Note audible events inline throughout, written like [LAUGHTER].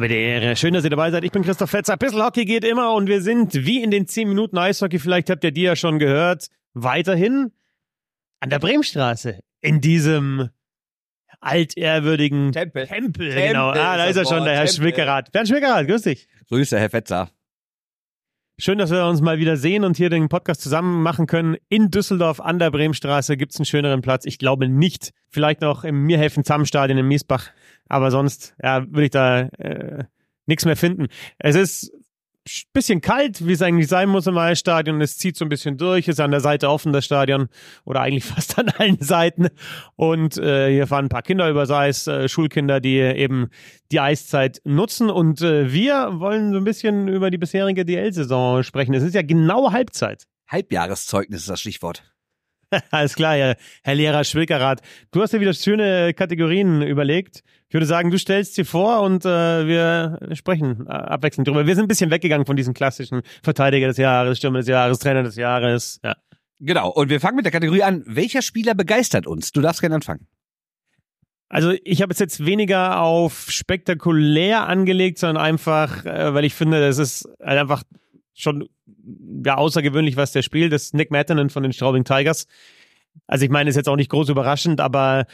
Habe die Ehre. Schön, dass ihr dabei seid. Ich bin Christoph Fetzer. Bissl Hockey geht immer und wir sind wie in den 10 Minuten Eishockey, vielleicht habt ihr die ja schon gehört, weiterhin an der Bremstraße. In diesem altehrwürdigen Tempel. Tempel. Tempel genau. Ah, da ist er schon, der Herr Tempel. Schwickerath. Bernd Schwickerath, grüß dich. Grüße, Herr Fetzer. Schön, dass wir uns mal wieder sehen und hier den Podcast zusammen machen können. In Düsseldorf an der Bremstraße gibt's einen schöneren Platz. Ich glaube nicht. Vielleicht noch im Mirhelfen Zamm-Stadion in Miesbach. Aber sonst, ja, würde ich da äh, nichts mehr finden. Es ist ein bisschen kalt, wie es eigentlich sein muss im Eisstadion. Es zieht so ein bisschen durch, ist an der Seite offen, das Stadion. Oder eigentlich [LAUGHS] fast an allen Seiten. Und äh, hier fahren ein paar Kinder über, sei es äh, Schulkinder, die eben die Eiszeit nutzen. Und äh, wir wollen so ein bisschen über die bisherige DL-Saison sprechen. Es ist ja genau Halbzeit. Halbjahreszeugnis ist das Stichwort. [LAUGHS] Alles klar, Herr, Herr Lehrer Schwilkerath. Du hast dir wieder schöne Kategorien überlegt. Ich würde sagen, du stellst sie vor und äh, wir sprechen äh, abwechselnd drüber. Wir sind ein bisschen weggegangen von diesen klassischen Verteidiger des Jahres, Stürmer des Jahres, Trainer des Jahres. Ja. Genau. Und wir fangen mit der Kategorie an. Welcher Spieler begeistert uns? Du darfst gerne anfangen. Also ich habe es jetzt weniger auf spektakulär angelegt, sondern einfach, äh, weil ich finde, das ist halt einfach schon ja, außergewöhnlich, was der spielt. Das ist Nick Mattanen von den Straubing Tigers. Also ich meine, ist jetzt auch nicht groß überraschend, aber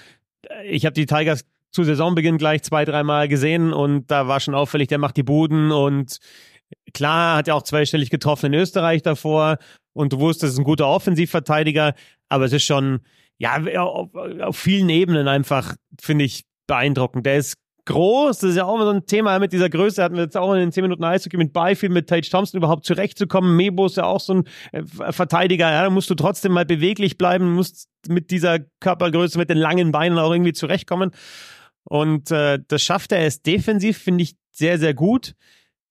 äh, ich habe die Tigers zu Saisonbeginn gleich zwei, dreimal gesehen und da war schon auffällig, der macht die Buden und klar hat er auch zweistellig getroffen in Österreich davor und du wusstest, es ist ein guter Offensivverteidiger, aber es ist schon, ja, auf, auf vielen Ebenen einfach, finde ich, beeindruckend. Der ist groß, das ist ja auch immer so ein Thema mit dieser Größe, hatten wir jetzt auch in den 10 Minuten Eishockey mit Byfield, mit Tage Thompson überhaupt zurechtzukommen. Mebo ist ja auch so ein äh, Verteidiger, ja, da musst du trotzdem mal beweglich bleiben, musst mit dieser Körpergröße, mit den langen Beinen auch irgendwie zurechtkommen. Und äh, das schafft er erst defensiv, finde ich sehr, sehr gut.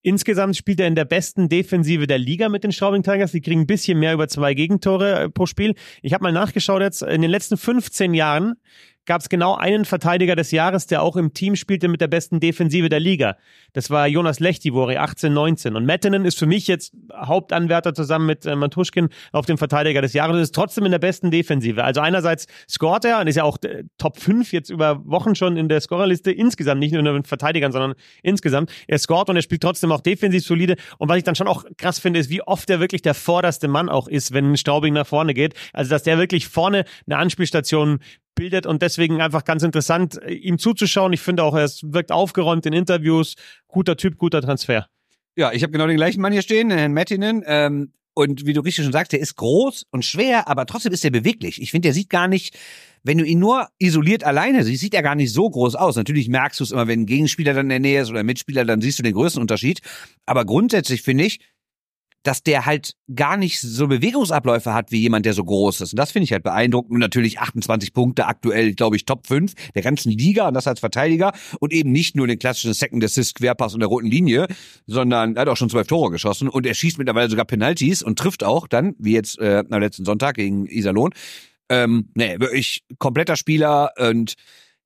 Insgesamt spielt er in der besten Defensive der Liga mit den Straubing Tigers. Die kriegen ein bisschen mehr über zwei Gegentore äh, pro Spiel. Ich habe mal nachgeschaut jetzt, in den letzten 15 Jahren gab es genau einen Verteidiger des Jahres, der auch im Team spielte mit der besten Defensive der Liga. Das war Jonas Lechtivori, 18, 19. Und Mettenen ist für mich jetzt Hauptanwärter zusammen mit äh, Matuschkin auf den Verteidiger des Jahres und ist trotzdem in der besten Defensive. Also einerseits scoret er und ist ja auch äh, Top 5 jetzt über Wochen schon in der Scorerliste insgesamt, nicht nur in den Verteidigern, sondern insgesamt. Er scoret und er spielt trotzdem auch defensiv solide. Und was ich dann schon auch krass finde, ist, wie oft er wirklich der vorderste Mann auch ist, wenn Straubing nach vorne geht. Also, dass der wirklich vorne eine Anspielstation bildet und deswegen einfach ganz interessant, äh, ihm zuzuschauen. Ich finde auch, er wirkt aufgeräumt in Interviews. Guter Typ, guter Transfer. Ja, ich habe genau den gleichen Mann hier stehen, Herrn Mettinen. Ähm, und wie du richtig schon sagst, der ist groß und schwer, aber trotzdem ist er beweglich. Ich finde, der sieht gar nicht, wenn du ihn nur isoliert alleine siehst, sieht er gar nicht so groß aus. Natürlich merkst du es immer, wenn ein Gegenspieler dann in der Nähe ist oder ein Mitspieler, dann siehst du den Größenunterschied. Aber grundsätzlich finde ich, dass der halt gar nicht so Bewegungsabläufe hat wie jemand, der so groß ist. Und das finde ich halt beeindruckend. Und natürlich 28 Punkte aktuell, glaube ich, Top 5 der ganzen Liga und das als Verteidiger. Und eben nicht nur den klassischen Second Assist, Querpass und der roten Linie, sondern er hat auch schon zwölf Tore geschossen und er schießt mittlerweile sogar Penalties und trifft auch dann, wie jetzt äh, am letzten Sonntag gegen Iserlohn. Ähm, nee, wirklich kompletter Spieler und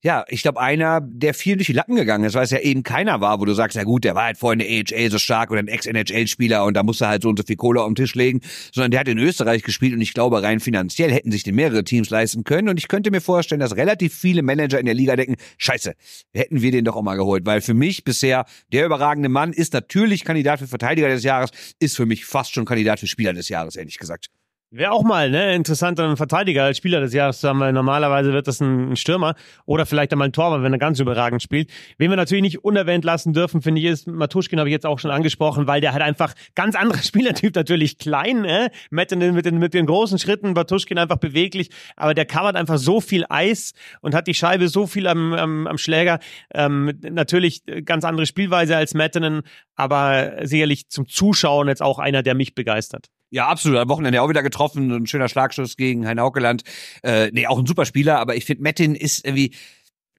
ja, ich glaube, einer, der viel durch die Lappen gegangen ist, weil es ja eben keiner war, wo du sagst, ja gut, der war halt vorher in der AHL so stark oder ein Ex-NHL-Spieler und da musste halt so und so viel Kohle auf den Tisch legen, sondern der hat in Österreich gespielt und ich glaube, rein finanziell hätten sich den mehrere Teams leisten können und ich könnte mir vorstellen, dass relativ viele Manager in der Liga denken, scheiße, hätten wir den doch auch mal geholt, weil für mich bisher der überragende Mann ist natürlich Kandidat für Verteidiger des Jahres, ist für mich fast schon Kandidat für Spieler des Jahres, ehrlich gesagt. Wäre auch mal ne, interessant, einen Verteidiger als Spieler des Jahres haben, weil normalerweise wird das ein, Stürmer oder vielleicht einmal ein Torwart, wenn er ganz überragend spielt. Wen wir natürlich nicht unerwähnt lassen dürfen, finde ich, ist Matuschkin, habe ich jetzt auch schon angesprochen, weil der hat einfach ganz anderer [LAUGHS] Spielertyp, natürlich klein, äh? mit, den, mit, den, mit den großen Schritten, Matuschkin einfach beweglich, aber der covert einfach so viel Eis und hat die Scheibe so viel am, am, am Schläger. Ähm, natürlich ganz andere Spielweise als Mettenen, aber sicherlich zum Zuschauen jetzt auch einer, der mich begeistert. Ja, absolut. Am Wochenende auch wieder getroffen. Ein schöner Schlagschuss gegen Hein Haukeland. Äh, nee, auch ein super Spieler, aber ich finde, Mettin ist irgendwie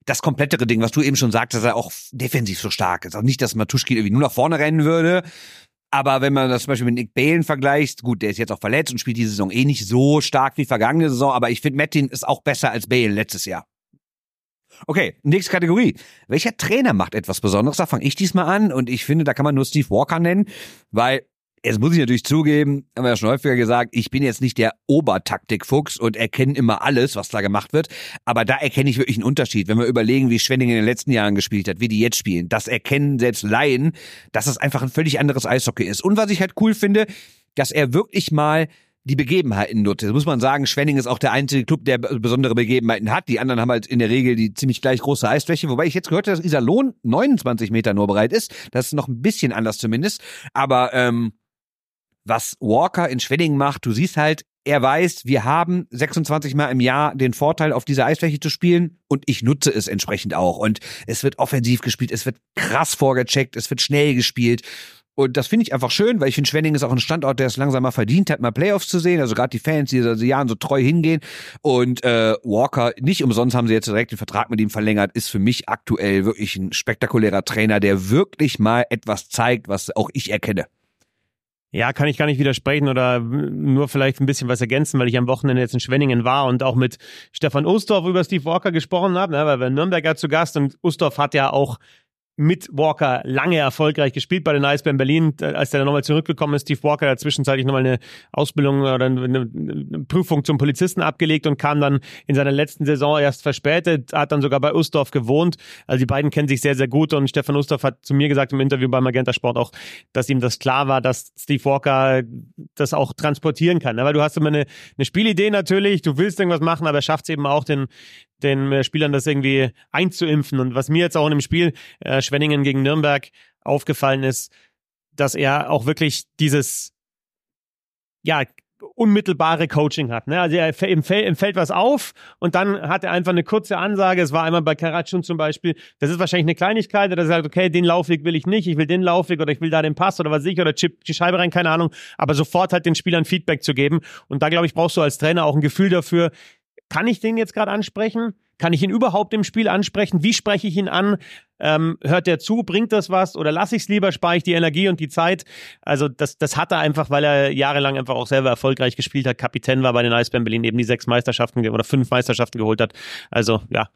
das komplettere Ding, was du eben schon sagst, dass er auch defensiv so stark ist. Auch nicht, dass Matuschkin irgendwie nur nach vorne rennen würde. Aber wenn man das zum Beispiel mit Nick Balen vergleicht, gut, der ist jetzt auch verletzt und spielt die Saison eh nicht so stark wie vergangene Saison, aber ich finde, Mettin ist auch besser als Bale letztes Jahr. Okay, nächste Kategorie. Welcher Trainer macht etwas Besonderes? Da fange ich diesmal an und ich finde, da kann man nur Steve Walker nennen, weil Jetzt muss ich natürlich zugeben, haben wir ja schon häufiger gesagt, ich bin jetzt nicht der Obertaktikfuchs und erkenne immer alles, was da gemacht wird. Aber da erkenne ich wirklich einen Unterschied. Wenn wir überlegen, wie Schwenning in den letzten Jahren gespielt hat, wie die jetzt spielen, das erkennen selbst Laien, dass es einfach ein völlig anderes Eishockey ist. Und was ich halt cool finde, dass er wirklich mal die Begebenheiten nutzt. Das muss man sagen, Schwenning ist auch der einzige Club, der besondere Begebenheiten hat. Die anderen haben halt in der Regel die ziemlich gleich große Eisfläche. Wobei ich jetzt gehört habe, dass Iserlohn 29 Meter nur bereit ist. Das ist noch ein bisschen anders zumindest. Aber ähm, was Walker in Schwenning macht, du siehst halt, er weiß, wir haben 26 Mal im Jahr den Vorteil, auf dieser Eisfläche zu spielen und ich nutze es entsprechend auch. Und es wird offensiv gespielt, es wird krass vorgecheckt, es wird schnell gespielt. Und das finde ich einfach schön, weil ich finde, Schwenning ist auch ein Standort, der es langsam mal verdient hat, mal Playoffs zu sehen. Also gerade die Fans, die seit Jahren so treu hingehen. Und äh, Walker, nicht umsonst haben sie jetzt direkt den Vertrag mit ihm verlängert, ist für mich aktuell wirklich ein spektakulärer Trainer, der wirklich mal etwas zeigt, was auch ich erkenne. Ja, kann ich gar nicht widersprechen oder nur vielleicht ein bisschen was ergänzen, weil ich am Wochenende jetzt in Schwenningen war und auch mit Stefan Ustorf über Steve Walker gesprochen habe, ne, weil wir Nürnberger zu Gast und Ustorf hat ja auch mit Walker lange erfolgreich gespielt bei den Eisbären Berlin. Als der dann nochmal zurückgekommen ist, Steve Walker hat zwischenzeitlich nochmal eine Ausbildung oder eine, Prüfung zum Polizisten abgelegt und kam dann in seiner letzten Saison erst verspätet, hat dann sogar bei Ustorf gewohnt. Also die beiden kennen sich sehr, sehr gut und Stefan Ustorf hat zu mir gesagt im Interview beim Magenta Sport auch, dass ihm das klar war, dass Steve Walker das auch transportieren kann. Weil du hast immer eine, eine Spielidee natürlich, du willst irgendwas machen, aber er schafft es eben auch, den, den äh, Spielern das irgendwie einzuimpfen. Und was mir jetzt auch in dem Spiel äh, Schwenningen gegen Nürnberg aufgefallen ist, dass er auch wirklich dieses, ja, unmittelbare Coaching hat. Ne? Also er, im, Feld, im Feld was auf und dann hat er einfach eine kurze Ansage. Es war einmal bei Karatschun zum Beispiel. Das ist wahrscheinlich eine Kleinigkeit, dass er sagt, okay, den Laufweg will ich nicht, ich will den Laufweg oder ich will da den Pass oder was ich oder chip die Scheibe rein, keine Ahnung. Aber sofort halt den Spielern Feedback zu geben. Und da glaube ich, brauchst du als Trainer auch ein Gefühl dafür, kann ich den jetzt gerade ansprechen? Kann ich ihn überhaupt im Spiel ansprechen? Wie spreche ich ihn an? Ähm, hört der zu? Bringt das was? Oder lasse ich es lieber? Spare ich die Energie und die Zeit? Also das, das hat er einfach, weil er jahrelang einfach auch selber erfolgreich gespielt hat. Kapitän war bei den Eisbären Berlin eben die sechs Meisterschaften oder fünf Meisterschaften geholt hat. Also ja,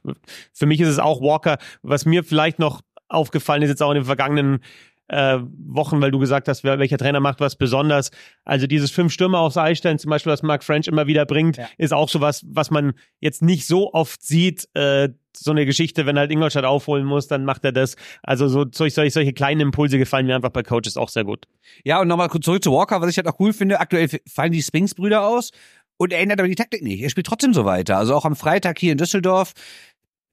für mich ist es auch Walker. Was mir vielleicht noch aufgefallen ist jetzt auch in den vergangenen äh, Wochen, weil du gesagt hast, wer, welcher Trainer macht was besonders. Also dieses fünf Stürmer aufs Eis stellen, zum Beispiel, was Mark French immer wieder bringt, ja. ist auch sowas, was man jetzt nicht so oft sieht. Äh, so eine Geschichte, wenn halt Ingolstadt aufholen muss, dann macht er das. Also so solche, solche, solche kleinen Impulse gefallen mir einfach bei Coaches auch sehr gut. Ja, und nochmal kurz zurück zu Walker, was ich halt auch cool finde. Aktuell fallen die Spinks-Brüder aus. Und er ändert aber die Taktik nicht. Er spielt trotzdem so weiter. Also auch am Freitag hier in Düsseldorf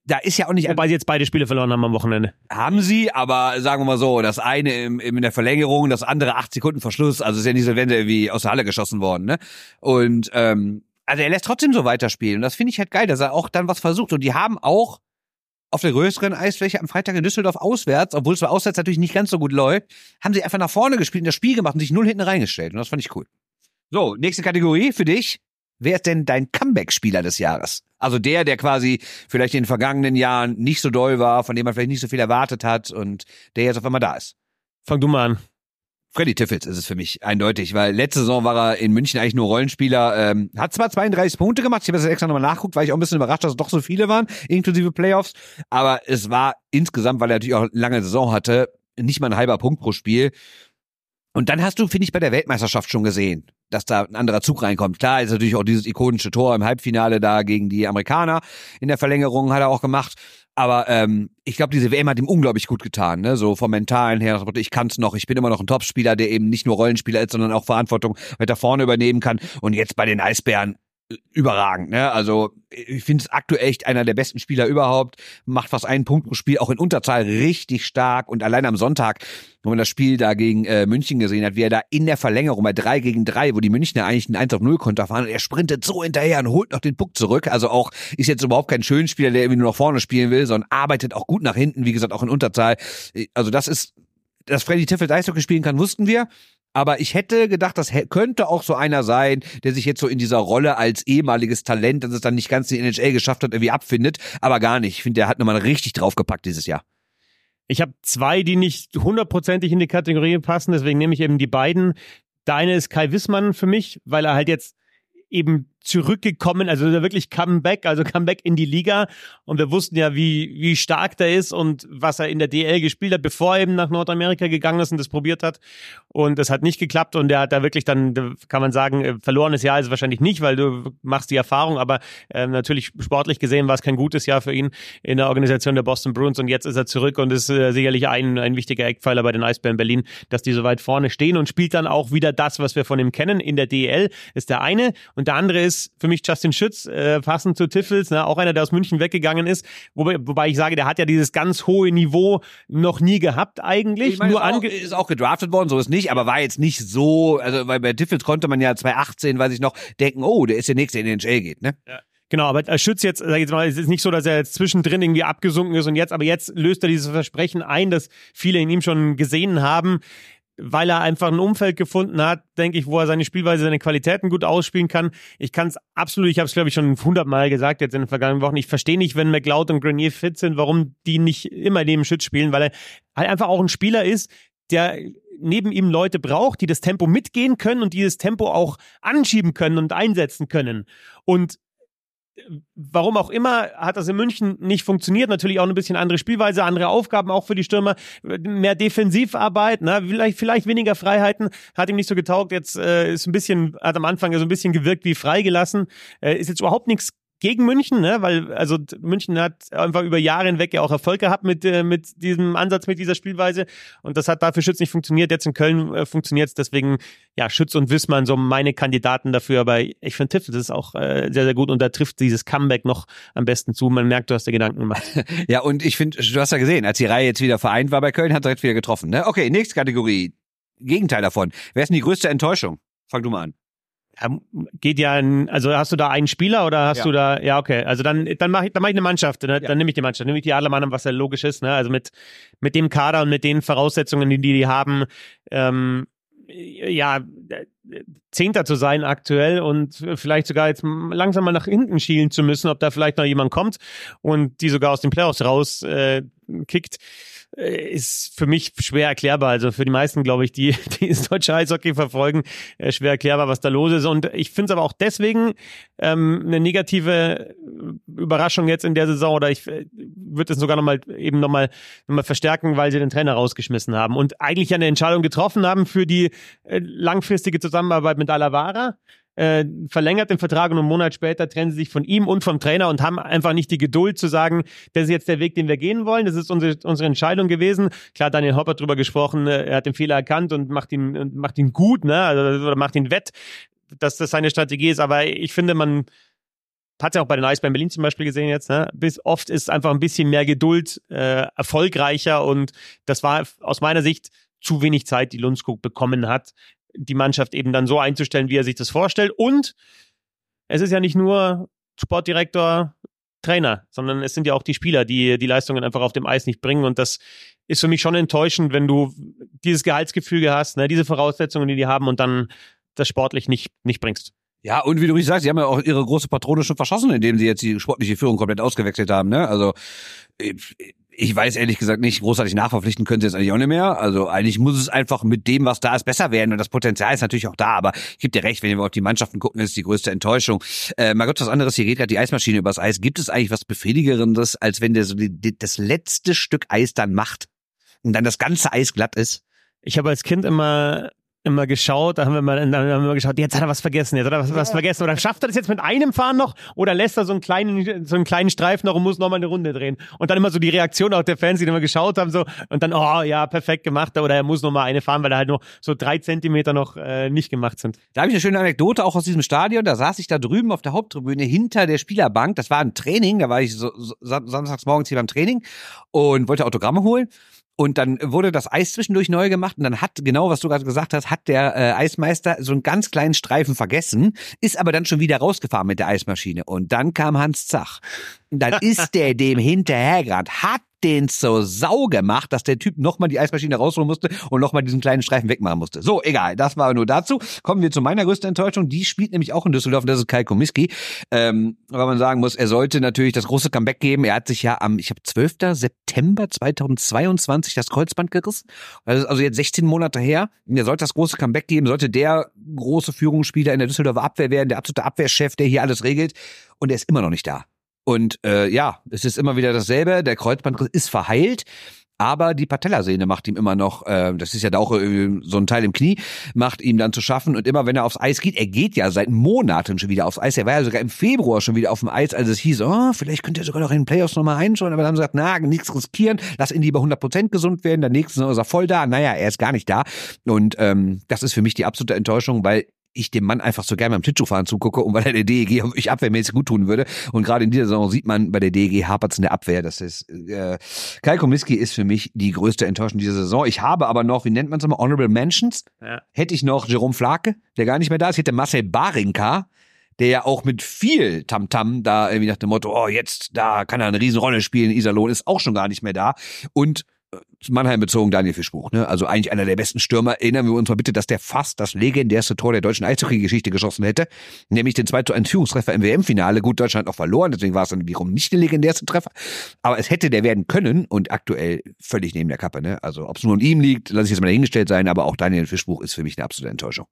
da ist ja auch nicht. Wobei sie jetzt beide Spiele verloren haben am Wochenende. Haben sie, aber sagen wir mal so, das eine im, im in der Verlängerung, das andere acht Sekunden Verschluss. Also ist ja nicht so, wenn der wie aus der Halle geschossen worden, ne? Und ähm, also er lässt trotzdem so weiterspielen. Und das finde ich halt geil, dass er auch dann was versucht. Und die haben auch auf der größeren Eisfläche am Freitag in Düsseldorf auswärts, obwohl es bei auswärts natürlich nicht ganz so gut läuft, haben sie einfach nach vorne gespielt und das Spiel gemacht und sich null hinten reingestellt. Und das fand ich cool. So, nächste Kategorie für dich. Wer ist denn dein Comeback-Spieler des Jahres? Also der, der quasi vielleicht in den vergangenen Jahren nicht so doll war, von dem man vielleicht nicht so viel erwartet hat und der jetzt auf einmal da ist. Fang du mal an. Freddy Tiffels ist es für mich eindeutig, weil letzte Saison war er in München eigentlich nur Rollenspieler, ähm, hat zwar 32 Punkte gemacht, ich habe das extra nochmal nachguckt, weil ich auch ein bisschen überrascht, dass es doch so viele waren, inklusive Playoffs, aber es war insgesamt, weil er natürlich auch lange Saison hatte, nicht mal ein halber Punkt pro Spiel und dann hast du, finde ich, bei der Weltmeisterschaft schon gesehen, dass da ein anderer Zug reinkommt. Klar ist natürlich auch dieses ikonische Tor im Halbfinale da gegen die Amerikaner in der Verlängerung hat er auch gemacht. Aber ähm, ich glaube, diese WM hat ihm unglaublich gut getan, ne? So vom Mentalen her. Ich kann's noch, ich bin immer noch ein Topspieler, der eben nicht nur Rollenspieler ist, sondern auch Verantwortung weiter vorne übernehmen kann. Und jetzt bei den Eisbären überragend. Ne? Also ich finde es aktuell echt einer der besten Spieler überhaupt. Macht fast einen Punkt pro Spiel, auch in Unterzahl richtig stark. Und allein am Sonntag, wo man das Spiel da gegen äh, München gesehen hat, wie er da in der Verlängerung bei drei gegen drei, wo die Münchner eigentlich ein 1 auf 0 Konter fahren, und er sprintet so hinterher und holt noch den Puck zurück. Also auch ist jetzt überhaupt kein Schönspieler, der irgendwie nur nach vorne spielen will, sondern arbeitet auch gut nach hinten, wie gesagt, auch in Unterzahl. Also das ist dass Freddy Tiffel Eishockey spielen kann, wussten wir. Aber ich hätte gedacht, das könnte auch so einer sein, der sich jetzt so in dieser Rolle als ehemaliges Talent, das es dann nicht ganz in die NHL geschafft hat, irgendwie abfindet. Aber gar nicht. Ich finde, der hat nochmal richtig draufgepackt dieses Jahr. Ich habe zwei, die nicht hundertprozentig in die Kategorie passen, deswegen nehme ich eben die beiden. Deine ist Kai Wissmann für mich, weil er halt jetzt eben zurückgekommen, also wirklich Comeback, also Comeback in die Liga. Und wir wussten ja, wie, wie stark der ist und was er in der DL gespielt hat, bevor er eben nach Nordamerika gegangen ist und das probiert hat. Und das hat nicht geklappt und er hat da wirklich dann, kann man sagen, äh, verlorenes Jahr ist es wahrscheinlich nicht, weil du machst die Erfahrung, aber äh, natürlich sportlich gesehen war es kein gutes Jahr für ihn in der Organisation der Boston Bruins und jetzt ist er zurück und ist äh, sicherlich ein, ein wichtiger Eckpfeiler bei den Eisbären Berlin, dass die so weit vorne stehen und spielt dann auch wieder das, was wir von ihm kennen in der DL, ist der eine und der andere ist für mich Justin Schütz, äh, passend zu Tiffels, ne, auch einer, der aus München weggegangen ist, wobei, wobei ich sage, der hat ja dieses ganz hohe Niveau noch nie gehabt eigentlich. Ich meine, nur ist, auch, ist auch gedraftet worden, so ist nicht, aber war jetzt nicht so, also weil bei Tiffels konnte man ja 2018, weiß ich noch, denken, oh, der ist der nächste, der in den NHL geht, ne? Ja. Genau, aber als Schütz jetzt, sag ich jetzt mal, es ist nicht so, dass er jetzt zwischendrin irgendwie abgesunken ist und jetzt, aber jetzt löst er dieses Versprechen ein, das viele in ihm schon gesehen haben weil er einfach ein Umfeld gefunden hat, denke ich, wo er seine Spielweise, seine Qualitäten gut ausspielen kann. Ich kann es absolut, ich habe es glaube ich schon hundertmal gesagt jetzt in den vergangenen Wochen. Ich verstehe nicht, wenn McLeod und Grenier fit sind, warum die nicht immer neben Schütz spielen, weil er halt einfach auch ein Spieler ist, der neben ihm Leute braucht, die das Tempo mitgehen können und die das Tempo auch anschieben können und einsetzen können. Und warum auch immer hat das in München nicht funktioniert. Natürlich auch ein bisschen andere Spielweise, andere Aufgaben auch für die Stürmer, mehr Defensivarbeit, ne? vielleicht, vielleicht weniger Freiheiten, hat ihm nicht so getaugt. Jetzt äh, ist ein bisschen, hat am Anfang so ein bisschen gewirkt wie freigelassen. Äh, ist jetzt überhaupt nichts gegen München, ne? weil also München hat einfach über Jahre hinweg ja auch Erfolg gehabt mit äh, mit diesem Ansatz, mit dieser Spielweise und das hat dafür Schütz nicht funktioniert. Jetzt in Köln äh, funktioniert es, deswegen ja Schütz und Wissmann so meine Kandidaten dafür, aber ich finde Tiff, das ist auch äh, sehr sehr gut und da trifft dieses Comeback noch am besten zu. Man merkt, du hast dir Gedanken gemacht. [LAUGHS] ja und ich finde, du hast ja gesehen, als die Reihe jetzt wieder vereint war bei Köln, hat direkt wieder getroffen. Ne? Okay, nächste Kategorie, Gegenteil davon. Wer ist denn die größte Enttäuschung? Fang du mal an geht ja, ein, also hast du da einen Spieler oder hast ja. du da, ja okay, also dann dann mache ich dann mach ich eine Mannschaft, ne? dann ja. nehme ich die Mannschaft, nehme ich die Adlermann, was ja logisch ist, ne? also mit mit dem Kader und mit den Voraussetzungen, die die haben, ähm, ja Zehnter zu sein aktuell und vielleicht sogar jetzt langsam mal nach hinten schielen zu müssen, ob da vielleicht noch jemand kommt und die sogar aus den Playoffs raus äh, kickt ist für mich schwer erklärbar. Also für die meisten, glaube ich, die, [LAUGHS] die das deutsche Eishockey verfolgen, äh, schwer erklärbar, was da los ist. Und ich finde es aber auch deswegen ähm, eine negative Überraschung jetzt in der Saison oder ich äh, würde es sogar nochmal eben nochmal noch mal verstärken, weil sie den Trainer rausgeschmissen haben und eigentlich eine Entscheidung getroffen haben für die äh, langfristige Zusammenarbeit mit Alavara äh, verlängert den Vertrag und einen Monat später trennen sie sich von ihm und vom Trainer und haben einfach nicht die Geduld zu sagen, das ist jetzt der Weg, den wir gehen wollen. Das ist unsere, unsere Entscheidung gewesen. Klar, Daniel Hopper drüber gesprochen, äh, er hat den Fehler erkannt und macht ihn, macht ihn gut, ne? Also, oder macht ihn wett, dass das seine Strategie ist. Aber ich finde, man hat ja auch bei den Eisbären Berlin zum Beispiel gesehen jetzt, ne? Bis oft ist einfach ein bisschen mehr Geduld äh, erfolgreicher und das war aus meiner Sicht zu wenig Zeit, die Lundskog bekommen hat, die Mannschaft eben dann so einzustellen, wie er sich das vorstellt. Und es ist ja nicht nur Sportdirektor, Trainer, sondern es sind ja auch die Spieler, die die Leistungen einfach auf dem Eis nicht bringen. Und das ist für mich schon enttäuschend, wenn du dieses Gehaltsgefüge hast, ne, diese Voraussetzungen, die die haben und dann das sportlich nicht, nicht bringst. Ja, und wie du richtig sagst, sie haben ja auch ihre große Patrone schon verschossen, indem sie jetzt die sportliche Führung komplett ausgewechselt haben. Ne? Also ich weiß ehrlich gesagt nicht, großartig nachverpflichten können sie jetzt eigentlich auch nicht mehr. Also eigentlich muss es einfach mit dem, was da ist, besser werden. Und das Potenzial ist natürlich auch da. Aber ich gebe dir recht, wenn wir auf die Mannschaften gucken, ist die größte Enttäuschung. Äh, mal Gott, was anderes, hier geht gerade die Eismaschine übers Eis. Gibt es eigentlich was Befriedigerendes, als wenn der so die, die, das letzte Stück Eis dann macht und dann das ganze Eis glatt ist? Ich habe als Kind immer immer geschaut, da haben wir mal, haben wir geschaut, jetzt hat er was vergessen, jetzt hat er was, was vergessen. Oder schafft er das jetzt mit einem Fahren noch oder lässt er so einen kleinen, so einen kleinen Streifen noch und muss noch mal eine Runde drehen? Und dann immer so die Reaktion auch der Fans, die immer geschaut haben, so, und dann, oh ja, perfekt gemacht, oder er muss noch mal eine fahren, weil da halt noch so drei Zentimeter noch äh, nicht gemacht sind. Da habe ich eine schöne Anekdote auch aus diesem Stadion. Da saß ich da drüben auf der Haupttribüne hinter der Spielerbank. Das war ein Training, da war ich so, so samstags morgens hier beim Training und wollte Autogramme holen. Und dann wurde das Eis zwischendurch neu gemacht und dann hat, genau was du gerade gesagt hast, hat der äh, Eismeister so einen ganz kleinen Streifen vergessen, ist aber dann schon wieder rausgefahren mit der Eismaschine. Und dann kam Hans Zach dann ist der [LAUGHS] dem hinterhergerannt, hat den zur Sau gemacht, dass der Typ nochmal die Eismaschine rausholen musste und nochmal diesen kleinen Streifen wegmachen musste. So, egal, das war nur dazu. Kommen wir zu meiner größten Enttäuschung. Die spielt nämlich auch in Düsseldorf, das ist Kai Komiski. Ähm, weil man sagen muss, er sollte natürlich das große Comeback geben. Er hat sich ja am, ich habe 12. September 2022 das Kreuzband gerissen. Also, also jetzt 16 Monate her. Er sollte das große Comeback geben, sollte der große Führungsspieler in der Düsseldorfer Abwehr werden, der absolute Abwehrchef, der hier alles regelt. Und er ist immer noch nicht da. Und äh, ja, es ist immer wieder dasselbe. Der Kreuzbandriss ist verheilt. Aber die Patellasehne macht ihm immer noch, äh, das ist ja da auch äh, so ein Teil im Knie, macht ihm dann zu schaffen. Und immer wenn er aufs Eis geht, er geht ja seit Monaten schon wieder aufs Eis. Er war ja sogar im Februar schon wieder auf dem Eis, als es hieß, oh, vielleicht könnte er sogar noch in den Playoffs nochmal einschauen. Aber dann haben sie gesagt, na, nichts riskieren, lass ihn lieber 100% gesund werden. Der nächste ist er voll da. Naja, er ist gar nicht da. Und ähm, das ist für mich die absolute Enttäuschung, weil ich dem Mann einfach so gerne beim Schlittschuhfahren zugucke und weil er der DEG ich abwehrmäßig gut tun würde. Und gerade in dieser Saison sieht man bei der DEG hapert in der Abwehr. Das ist äh, Kai Komiski ist für mich die größte Enttäuschung dieser Saison. Ich habe aber noch, wie nennt man es immer, Honorable Mentions. Ja. Hätte ich noch Jerome Flake, der gar nicht mehr da ist. Ich hätte Marcel Barinka, der ja auch mit viel Tamtam -Tam da irgendwie nach dem Motto, oh jetzt, da kann er eine Riesenrolle spielen, Iserlohn ist auch schon gar nicht mehr da. Und Mannheim bezogen Daniel Fischbuch, ne? Also eigentlich einer der besten Stürmer. Erinnern wir uns mal bitte, dass der fast das legendärste Tor der deutschen Eishockey-Geschichte geschossen hätte, nämlich den 2 zu 1 Führungstreffer im WM-Finale. Gut, Deutschland noch verloren, deswegen war es dann wiederum nicht der legendärste Treffer. Aber es hätte der werden können und aktuell völlig neben der Kappe, ne? Also ob es nur an ihm liegt, lasse ich jetzt mal dahingestellt sein, aber auch Daniel Fischbuch ist für mich eine absolute Enttäuschung.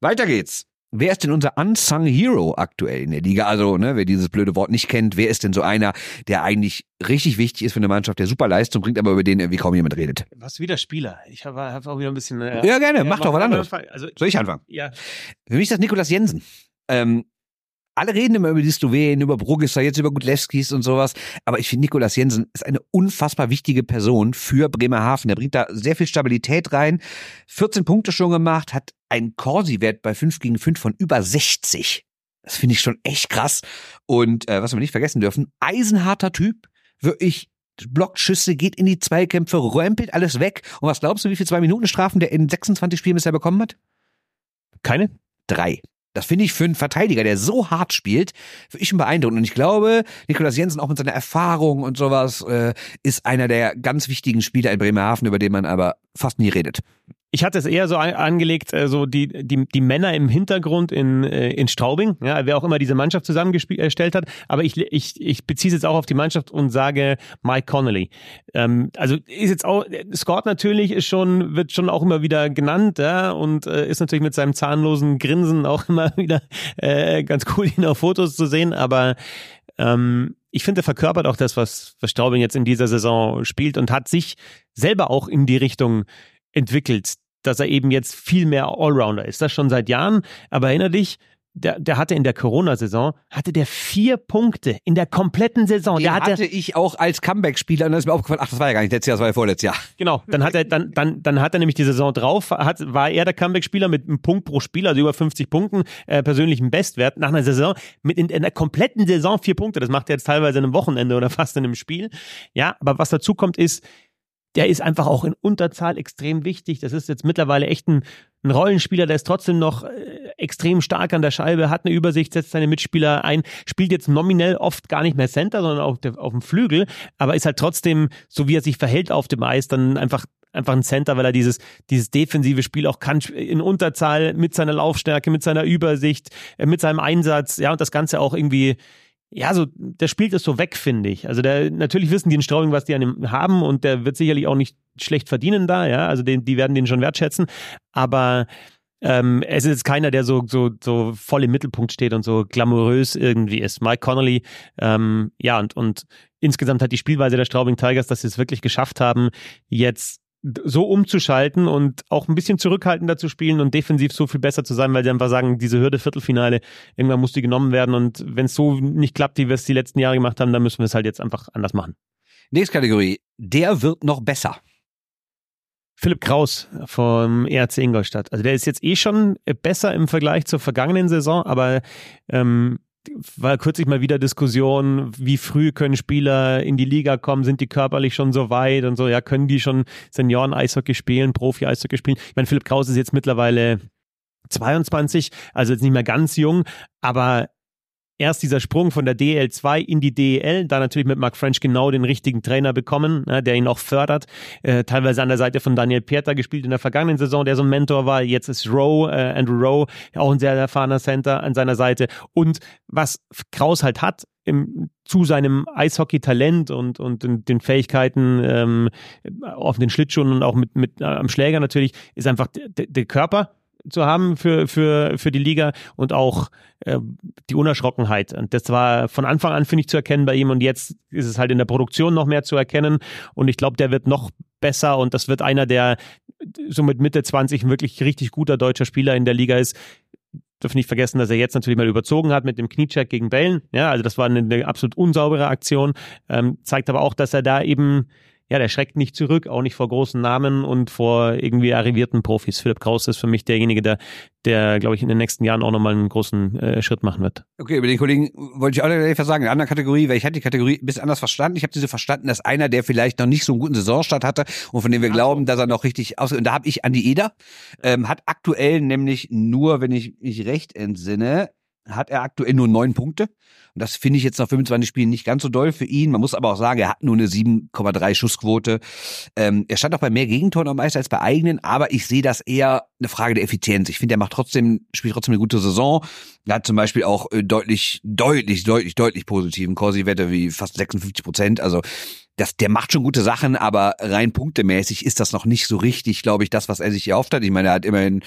Weiter geht's. Wer ist denn unser Unsung Hero aktuell in der Liga? Also, ne, wer dieses blöde Wort nicht kennt, wer ist denn so einer, der eigentlich richtig wichtig ist für eine Mannschaft, der super Leistung bringt, aber über den irgendwie kaum jemand redet? Was wieder Spieler? Ich habe hab auch wieder ein bisschen. Äh, ja, gerne, mach doch was anderes. Also, Soll ich anfangen? Ja. Für mich ist das Nikolas Jensen. Ähm, alle reden immer über die Slowenen, über Brugisser, jetzt über Gutlewskis und sowas. Aber ich finde, Nikolas Jensen ist eine unfassbar wichtige Person für Bremerhaven. Der bringt da sehr viel Stabilität rein. 14 Punkte schon gemacht, hat einen Corsi-Wert bei 5 gegen 5 von über 60. Das finde ich schon echt krass. Und äh, was wir nicht vergessen dürfen, eisenharter Typ, wirklich blockt Schüsse, geht in die Zweikämpfe, rämpelt alles weg. Und was glaubst du, wie viele Zwei-Minuten-Strafen der in 26 Spielen bisher bekommen hat? Keine? Drei. Das finde ich für einen Verteidiger, der so hart spielt, wirklich schon beeindruckend. Und ich glaube, Nikolaus Jensen auch mit seiner Erfahrung und sowas äh, ist einer der ganz wichtigen Spieler in Bremerhaven, über den man aber fast nie redet. Ich hatte es eher so angelegt, äh, so die, die, die Männer im Hintergrund in, äh, in Straubing, ja, wer auch immer diese Mannschaft zusammengestellt hat. Aber ich, ich, ich beziehe es jetzt auch auf die Mannschaft und sage Mike Connolly. Ähm, also ist jetzt auch, Scott natürlich ist schon, wird schon auch immer wieder genannt, ja, und äh, ist natürlich mit seinem zahnlosen Grinsen auch [LAUGHS] immer wieder äh, ganz cool, ihn auf Fotos zu sehen. Aber ähm, ich finde, er verkörpert auch das, was, was Straubing jetzt in dieser Saison spielt und hat sich selber auch in die Richtung entwickelt, dass er eben jetzt viel mehr Allrounder ist. Das schon seit Jahren. Aber erinnere dich, der, der hatte in der Corona-Saison, hatte der vier Punkte in der kompletten Saison. Den der hatte, hatte ich auch als Comeback-Spieler und dann ist mir aufgefallen, ach, das war ja gar nicht letztes Jahr, das war ja vorletztes Jahr. Genau, dann hat er, dann, dann, dann hat er nämlich die Saison drauf, hat, war er der Comeback-Spieler mit einem Punkt pro Spiel, also über 50 Punkten, äh, persönlichen Bestwert nach einer Saison, mit in, in der kompletten Saison vier Punkte. Das macht er jetzt teilweise in einem Wochenende oder fast in einem Spiel. Ja, aber was dazu kommt ist, der ist einfach auch in Unterzahl extrem wichtig. Das ist jetzt mittlerweile echt ein, ein Rollenspieler, der ist trotzdem noch äh, extrem stark an der Scheibe, hat eine Übersicht, setzt seine Mitspieler ein, spielt jetzt nominell oft gar nicht mehr Center, sondern auf, der, auf dem Flügel, aber ist halt trotzdem, so wie er sich verhält auf dem Eis, dann einfach einfach ein Center, weil er dieses, dieses defensive Spiel auch kann in Unterzahl mit seiner Laufstärke, mit seiner Übersicht, äh, mit seinem Einsatz, ja, und das Ganze auch irgendwie ja, so, der spielt es so weg, finde ich. Also der, natürlich wissen die in Straubing, was die an ihm haben und der wird sicherlich auch nicht schlecht verdienen da, ja. Also den, die werden den schon wertschätzen. Aber ähm, es ist keiner, der so, so, so voll im Mittelpunkt steht und so glamourös irgendwie ist. Mike Connolly, ähm, ja, und, und insgesamt hat die Spielweise der Straubing Tigers, dass sie es wirklich geschafft haben, jetzt so umzuschalten und auch ein bisschen zurückhaltender zu spielen und defensiv so viel besser zu sein, weil sie einfach sagen, diese Hürde Viertelfinale, irgendwann muss die genommen werden und wenn es so nicht klappt, wie wir es die letzten Jahre gemacht haben, dann müssen wir es halt jetzt einfach anders machen. Nächste Kategorie, der wird noch besser. Philipp Kraus vom ERC Ingolstadt. Also der ist jetzt eh schon besser im Vergleich zur vergangenen Saison, aber ähm, war kürzlich mal wieder Diskussion, wie früh können Spieler in die Liga kommen, sind die körperlich schon so weit und so, ja, können die schon Senioren-Eishockey spielen, Profi-Eishockey spielen. Ich meine, Philipp Kraus ist jetzt mittlerweile 22, also jetzt nicht mehr ganz jung, aber erst dieser Sprung von der DL2 in die DEL, da natürlich mit Mark French genau den richtigen Trainer bekommen, ne, der ihn auch fördert. Äh, teilweise an der Seite von Daniel Pieter gespielt in der vergangenen Saison, der so ein Mentor war. Jetzt ist Rowe, äh, Andrew Rowe, auch ein sehr erfahrener Center an seiner Seite. Und was Kraus halt hat, im, zu seinem Eishockey-Talent und, und den, den Fähigkeiten ähm, auf den Schlittschuhen und auch mit, mit äh, am Schläger natürlich, ist einfach der Körper zu haben für, für, für die Liga und auch äh, die Unerschrockenheit. Und das war von Anfang an, finde ich, zu erkennen bei ihm und jetzt ist es halt in der Produktion noch mehr zu erkennen und ich glaube, der wird noch besser und das wird einer, der so mit Mitte 20 ein wirklich richtig guter deutscher Spieler in der Liga ist. Dürfen nicht vergessen, dass er jetzt natürlich mal überzogen hat mit dem Kniecheck gegen Bällen. Ja, also das war eine, eine absolut unsaubere Aktion. Ähm, zeigt aber auch, dass er da eben ja, der schreckt nicht zurück, auch nicht vor großen Namen und vor irgendwie arrivierten Profis. Philipp Kraus ist für mich derjenige, der, der glaube ich, in den nächsten Jahren auch nochmal einen großen äh, Schritt machen wird. Okay, über den Kollegen wollte ich auch etwas sagen. In einer anderen Kategorie, weil ich hatte die Kategorie ein bisschen anders verstanden. Ich habe diese verstanden, dass einer, der vielleicht noch nicht so einen guten Saisonstart hatte und von dem wir Ach glauben, dass er noch richtig aus... Und da habe ich Andi Eder, ähm, hat aktuell nämlich nur, wenn ich mich recht entsinne, hat er aktuell nur neun Punkte. Und das finde ich jetzt nach 25 Spielen nicht ganz so doll für ihn. Man muss aber auch sagen, er hat nur eine 7,3 Schussquote. Ähm, er stand auch bei mehr Gegentoren am Eis als bei eigenen, aber ich sehe das eher eine Frage der Effizienz. Ich finde, er macht trotzdem, spielt trotzdem eine gute Saison. Er hat zum Beispiel auch äh, deutlich, deutlich, deutlich, deutlich positiven Corsi-Werte wie fast 56 Prozent. Also das, der macht schon gute Sachen, aber rein punktemäßig ist das noch nicht so richtig, glaube ich, das, was er sich hier aufteilt. Ich meine, er hat immerhin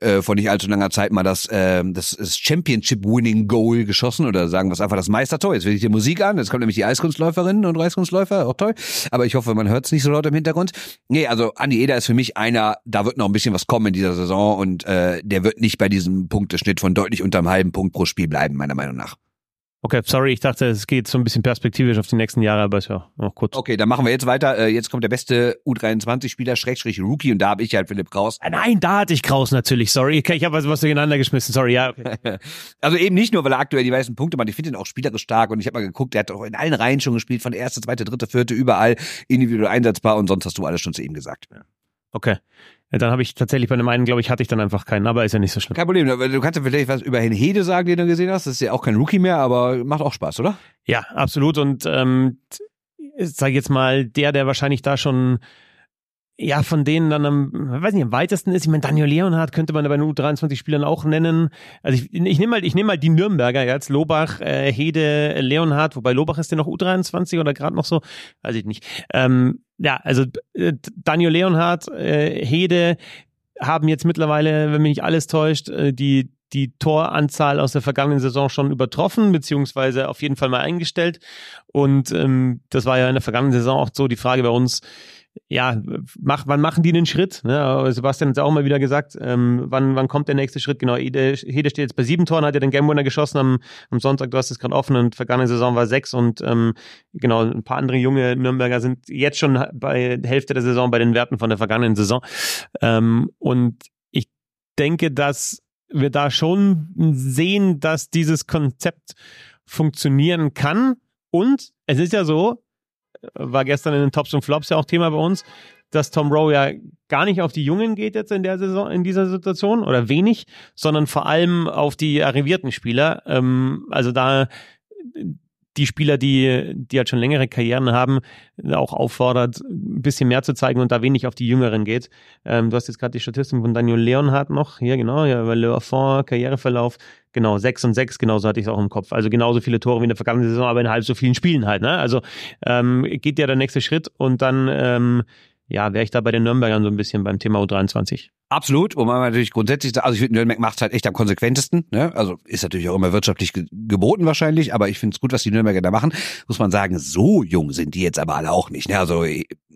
äh, vor nicht allzu langer Zeit mal das, äh, das Championship-Winning-Goal geschossen oder sagen wir es einfach das Meistertor. Jetzt will ich die Musik an, jetzt kommt nämlich die Eiskunstläuferinnen und Eiskunstläufer, auch toll. Aber ich hoffe, man hört es nicht so laut im Hintergrund. Nee, also Andi Eder ist für mich einer, da wird noch ein bisschen was kommen in dieser Saison und äh, der wird nicht bei diesem Punkteschnitt von deutlich unter einem halben Punkt pro Spiel bleiben, meiner Meinung nach. Okay, sorry, ich dachte, es geht so ein bisschen perspektivisch auf die nächsten Jahre, aber ist ja noch kurz. Okay, dann machen wir jetzt weiter. Äh, jetzt kommt der beste U23-Spieler, Schrägstrich Rookie, und da habe ich halt Philipp Kraus. Ah, nein, da hatte ich Kraus natürlich, sorry. Okay, ich habe was, was durcheinander geschmissen, sorry, ja. Okay. [LAUGHS] also eben nicht nur, weil er aktuell die meisten Punkte macht, ich finde ihn auch spielerisch stark und ich habe mal geguckt, der hat auch in allen Reihen schon gespielt, von erste, zweite, dritte, vierte, überall individuell einsetzbar und sonst hast du alles schon zu ihm gesagt. Ja. Okay. Ja, dann habe ich tatsächlich bei dem einen, glaube ich, hatte ich dann einfach keinen, aber ist ja nicht so schlimm. Kein Problem. Du kannst ja vielleicht was über Hede sagen, den du gesehen hast. Das ist ja auch kein Rookie mehr, aber macht auch Spaß, oder? Ja, absolut. Und ähm, sage jetzt mal, der, der wahrscheinlich da schon ja, von denen dann am, weiß nicht, am weitesten ist. Ich meine, Daniel Leonhardt könnte man bei den U23-Spielern auch nennen. Also ich, ich nehme mal, ich nehme mal die Nürnberger jetzt, Lobach, äh, Hede, Leonhardt, wobei Lobach ist der noch U23 oder gerade noch so, weiß ich nicht. Ähm, ja, also äh, Daniel Leonhardt, äh, Hede haben jetzt mittlerweile, wenn mich nicht alles täuscht, äh, die die Toranzahl aus der vergangenen Saison schon übertroffen, beziehungsweise auf jeden Fall mal eingestellt. Und ähm, das war ja in der vergangenen Saison auch so die Frage bei uns, ja, mach, wann machen die den Schritt? Ne? Sebastian hat es auch mal wieder gesagt, ähm, wann, wann kommt der nächste Schritt? Genau, Hede, Hede steht jetzt bei sieben Toren, hat ja den Game Winner geschossen am, am Sonntag, du hast es gerade offen und vergangene Saison war sechs und ähm, genau, ein paar andere junge Nürnberger sind jetzt schon bei Hälfte der Saison bei den Werten von der vergangenen Saison. Ähm, und ich denke, dass wir da schon sehen, dass dieses Konzept funktionieren kann. Und es ist ja so, war gestern in den Tops und Flops ja auch Thema bei uns, dass Tom Rowe ja gar nicht auf die Jungen geht jetzt in der Saison, in dieser Situation oder wenig, sondern vor allem auf die arrivierten Spieler. Ähm, also da die Spieler, die, die halt schon längere Karrieren haben, auch auffordert, ein bisschen mehr zu zeigen und da wenig auf die Jüngeren geht. Ähm, du hast jetzt gerade die Statistik von Daniel Leonhardt noch, hier genau, ja, weil Le Karriereverlauf, genau, sechs und sechs, genauso hatte ich es auch im Kopf. Also genauso viele Tore wie in der vergangenen Saison, aber in halb so vielen Spielen halt, ne? Also ähm, geht ja der nächste Schritt und dann ähm, ja, wäre ich da bei den Nürnbergern so ein bisschen beim Thema U23. Absolut, wo man natürlich grundsätzlich also ich finde, Nürnberg macht halt echt am konsequentesten. Ne? Also ist natürlich auch immer wirtschaftlich ge geboten wahrscheinlich, aber ich finde es gut, was die Nürnberger da machen. Muss man sagen, so jung sind die jetzt aber alle auch nicht. Ne? Also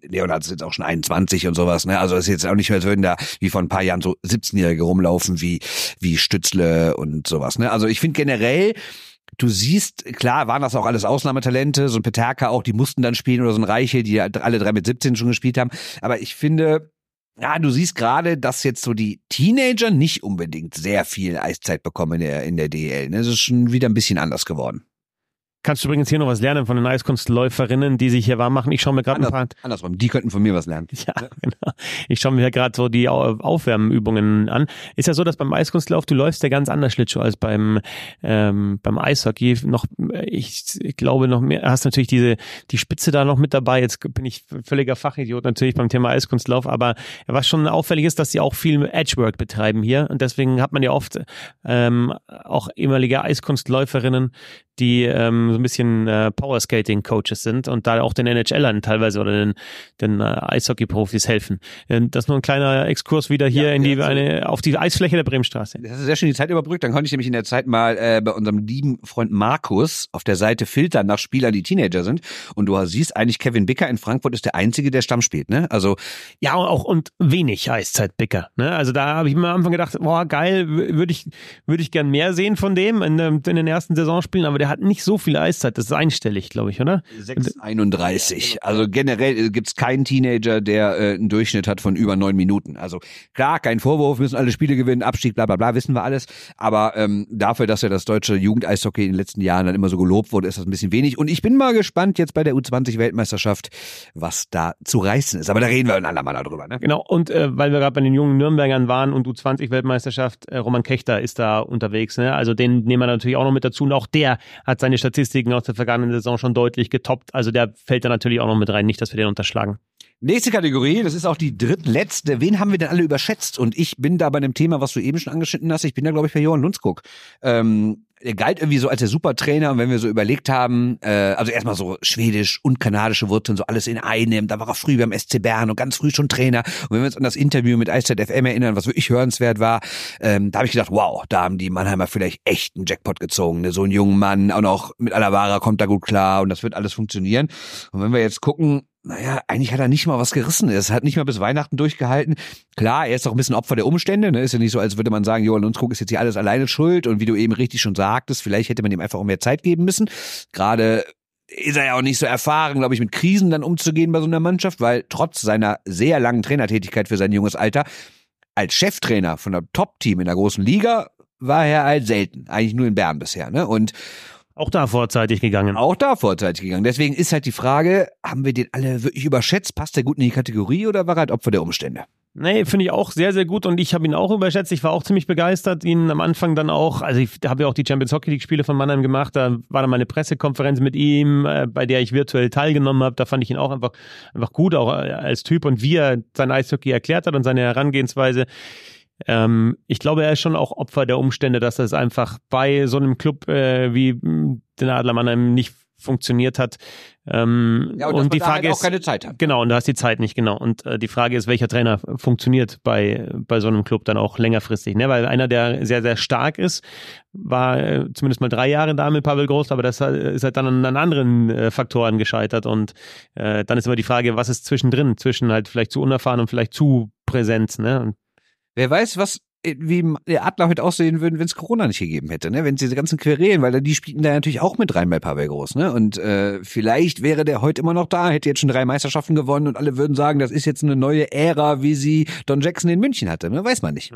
Leonard ist jetzt auch schon 21 und sowas. Ne? Also ist jetzt auch nicht mehr, als würden da wie vor ein paar Jahren so 17-Jährige rumlaufen wie wie Stützle und sowas. Ne? Also ich finde generell du siehst, klar waren das auch alles Ausnahmetalente, so ein Peterka auch, die mussten dann spielen oder so ein Reiche, die alle drei mit 17 schon gespielt haben. Aber ich finde, ja, du siehst gerade, dass jetzt so die Teenager nicht unbedingt sehr viel Eiszeit bekommen in der, in der DL. Ne? Das ist schon wieder ein bisschen anders geworden. Kannst du übrigens hier noch was lernen von den Eiskunstläuferinnen, die sich hier warm machen. Ich schaue mir gerade ein paar. Andersrum, die könnten von mir was lernen. Ja, genau. Ich schaue mir hier gerade so die Au- Aufwärmübungen an. Ist ja so, dass beim Eiskunstlauf du läufst ja ganz anders Schlittschuh als beim ähm, beim Eishockey. Noch, ich, ich glaube noch mehr. Hast natürlich diese die Spitze da noch mit dabei. Jetzt bin ich völliger Fachidiot natürlich beim Thema Eiskunstlauf, aber was schon auffällig ist, dass sie auch viel Edgework betreiben hier und deswegen hat man ja oft ähm, auch ehemalige Eiskunstläuferinnen, die ähm, so ein bisschen äh, Powerskating-Coaches sind und da auch den NHLern teilweise oder den, den äh, Eishockey-Profis helfen. Äh, Das ist nur ein kleiner Exkurs wieder hier Ja, in die ja, so. eine auf die Eisfläche der Bremenstraße. Das du sehr schön die Zeit überbrückt. Dann konnte ich nämlich in der Zeit mal äh, bei unserem lieben Freund Markus auf der Seite filtern nach Spielern, die Teenager sind. Und du siehst eigentlich, Kevin Bicker in Frankfurt ist der Einzige, der Stamm spielt. Ne? Also Ja, und auch und wenig Eiszeit-Bicker. Ne? Also da habe ich mir am Anfang gedacht, boah, geil, würde ich, würde ich gern mehr sehen von dem in, ähm, in den ersten Saisonspielen, aber der hat nicht so viel Eiszeit. Das ist einstellig, glaube ich, oder? 6,31. Also generell gibt es keinen Teenager, der äh, einen Durchschnitt hat von über neun Minuten. Also klar, kein Vorwurf, müssen alle Spiele gewinnen, Abstieg, bla bla bla, wissen wir alles. Aber ähm, dafür, dass ja das deutsche Jugendeishockey in den letzten Jahren dann immer so gelobt wurde, ist das ein bisschen wenig. Und ich bin mal gespannt jetzt bei der U20-Weltmeisterschaft, was da zu reißen ist. Aber da reden wir ein andermal darüber. Ne? Genau, und äh, weil wir gerade bei den jungen Nürnbergern waren und U20-Weltmeisterschaft, äh, Roman Kechter ist da unterwegs. Ne? Also den nehmen wir natürlich auch noch mit dazu. Und auch der hat seine Statistiken aus der vergangenen Saison schon deutlich getoppt. Also der fällt da natürlich auch noch mit rein. Nicht, dass wir den unterschlagen. Nächste Kategorie, das ist auch die drittletzte. Wen haben wir denn alle überschätzt? Und ich bin da bei einem Thema, was du eben schon angeschnitten hast. Ich bin da, glaube ich, bei Johann Lundskog. Ähm, er galt irgendwie so als der Supertrainer. Und wenn wir so überlegt haben, äh, also erstmal so schwedisch und kanadische Wurzeln, so alles in einem. Da war er früh beim SC Bern und ganz früh schon Trainer. Und wenn wir uns an das Interview mit Eiszeit FM erinnern, was wirklich hörenswert war, ähm, da habe ich gedacht, wow, da haben die Mannheimer vielleicht echt einen Jackpot gezogen. Ne? So einen jungen Mann, auch noch mit Alavara kommt da gut klar und das wird alles funktionieren. Und wenn wir jetzt gucken, naja, eigentlich hat er nicht mal was gerissen. Er hat nicht mal bis Weihnachten durchgehalten. Klar, er ist auch ein bisschen Opfer der Umstände. Ne? Ist ja nicht so, als würde man sagen, Johann Lundskog ist jetzt hier alles alleine schuld. Und wie du eben richtig schon sagtest, vielleicht hätte man ihm einfach auch mehr Zeit geben müssen. Gerade ist er ja auch nicht so erfahren, glaube ich, mit Krisen dann umzugehen bei so einer Mannschaft, weil trotz seiner sehr langen Trainertätigkeit für sein junges Alter als Cheftrainer von einem Top-Team in der großen Liga war er halt selten. Eigentlich nur in Bern bisher. Ne? Und Auch da vorzeitig gegangen. auch da vorzeitig gegangen. Deswegen ist halt die Frage, haben wir den alle wirklich überschätzt? Passt der gut in die Kategorie oder war er halt Opfer der Umstände? Nee, finde ich auch sehr, sehr gut und ich habe ihn auch überschätzt. Ich war auch ziemlich begeistert, ihn am Anfang dann auch, also ich habe ja auch die Champions Hockey League Spiele von Mannheim gemacht, da war dann mal eine Pressekonferenz mit ihm, äh, bei der ich virtuell teilgenommen habe. Da fand ich ihn auch einfach, einfach gut, auch äh, als Typ und wie er sein Eishockey erklärt hat und seine Herangehensweise. Ähm, ich glaube, er ist schon auch Opfer der Umstände, dass das einfach bei so einem Club äh, wie den Adler Mannheim nicht funktioniert hat. Ähm, Ja, und, und die Frage halt auch ist, keine Zeit hat. Genau, und da hast die Zeit nicht, genau. Und äh, die Frage ist, welcher Trainer funktioniert bei, bei so einem Club dann auch längerfristig, ne? Weil einer, der sehr, sehr stark ist, war äh, zumindest mal drei Jahre da mit Pavel Groß, aber das ist halt dann an anderen äh, Faktoren gescheitert. Und äh, dann ist immer die Frage, was ist zwischendrin, zwischen halt vielleicht zu unerfahren und vielleicht zu präsent, ne? Und Wer weiß, was äh, wie der Adler heute aussehen würden, wenn es Corona nicht gegeben hätte, ne? Wenn es diese ganzen Querelen, weil die spielten da natürlich auch mit rein bei Pavel Groß, ne? Und äh, vielleicht wäre der heute immer noch da, hätte jetzt schon drei Meisterschaften gewonnen und alle würden sagen, das ist jetzt eine neue Ära, wie sie Don Jackson in München hatte, ne? Weiß man nicht.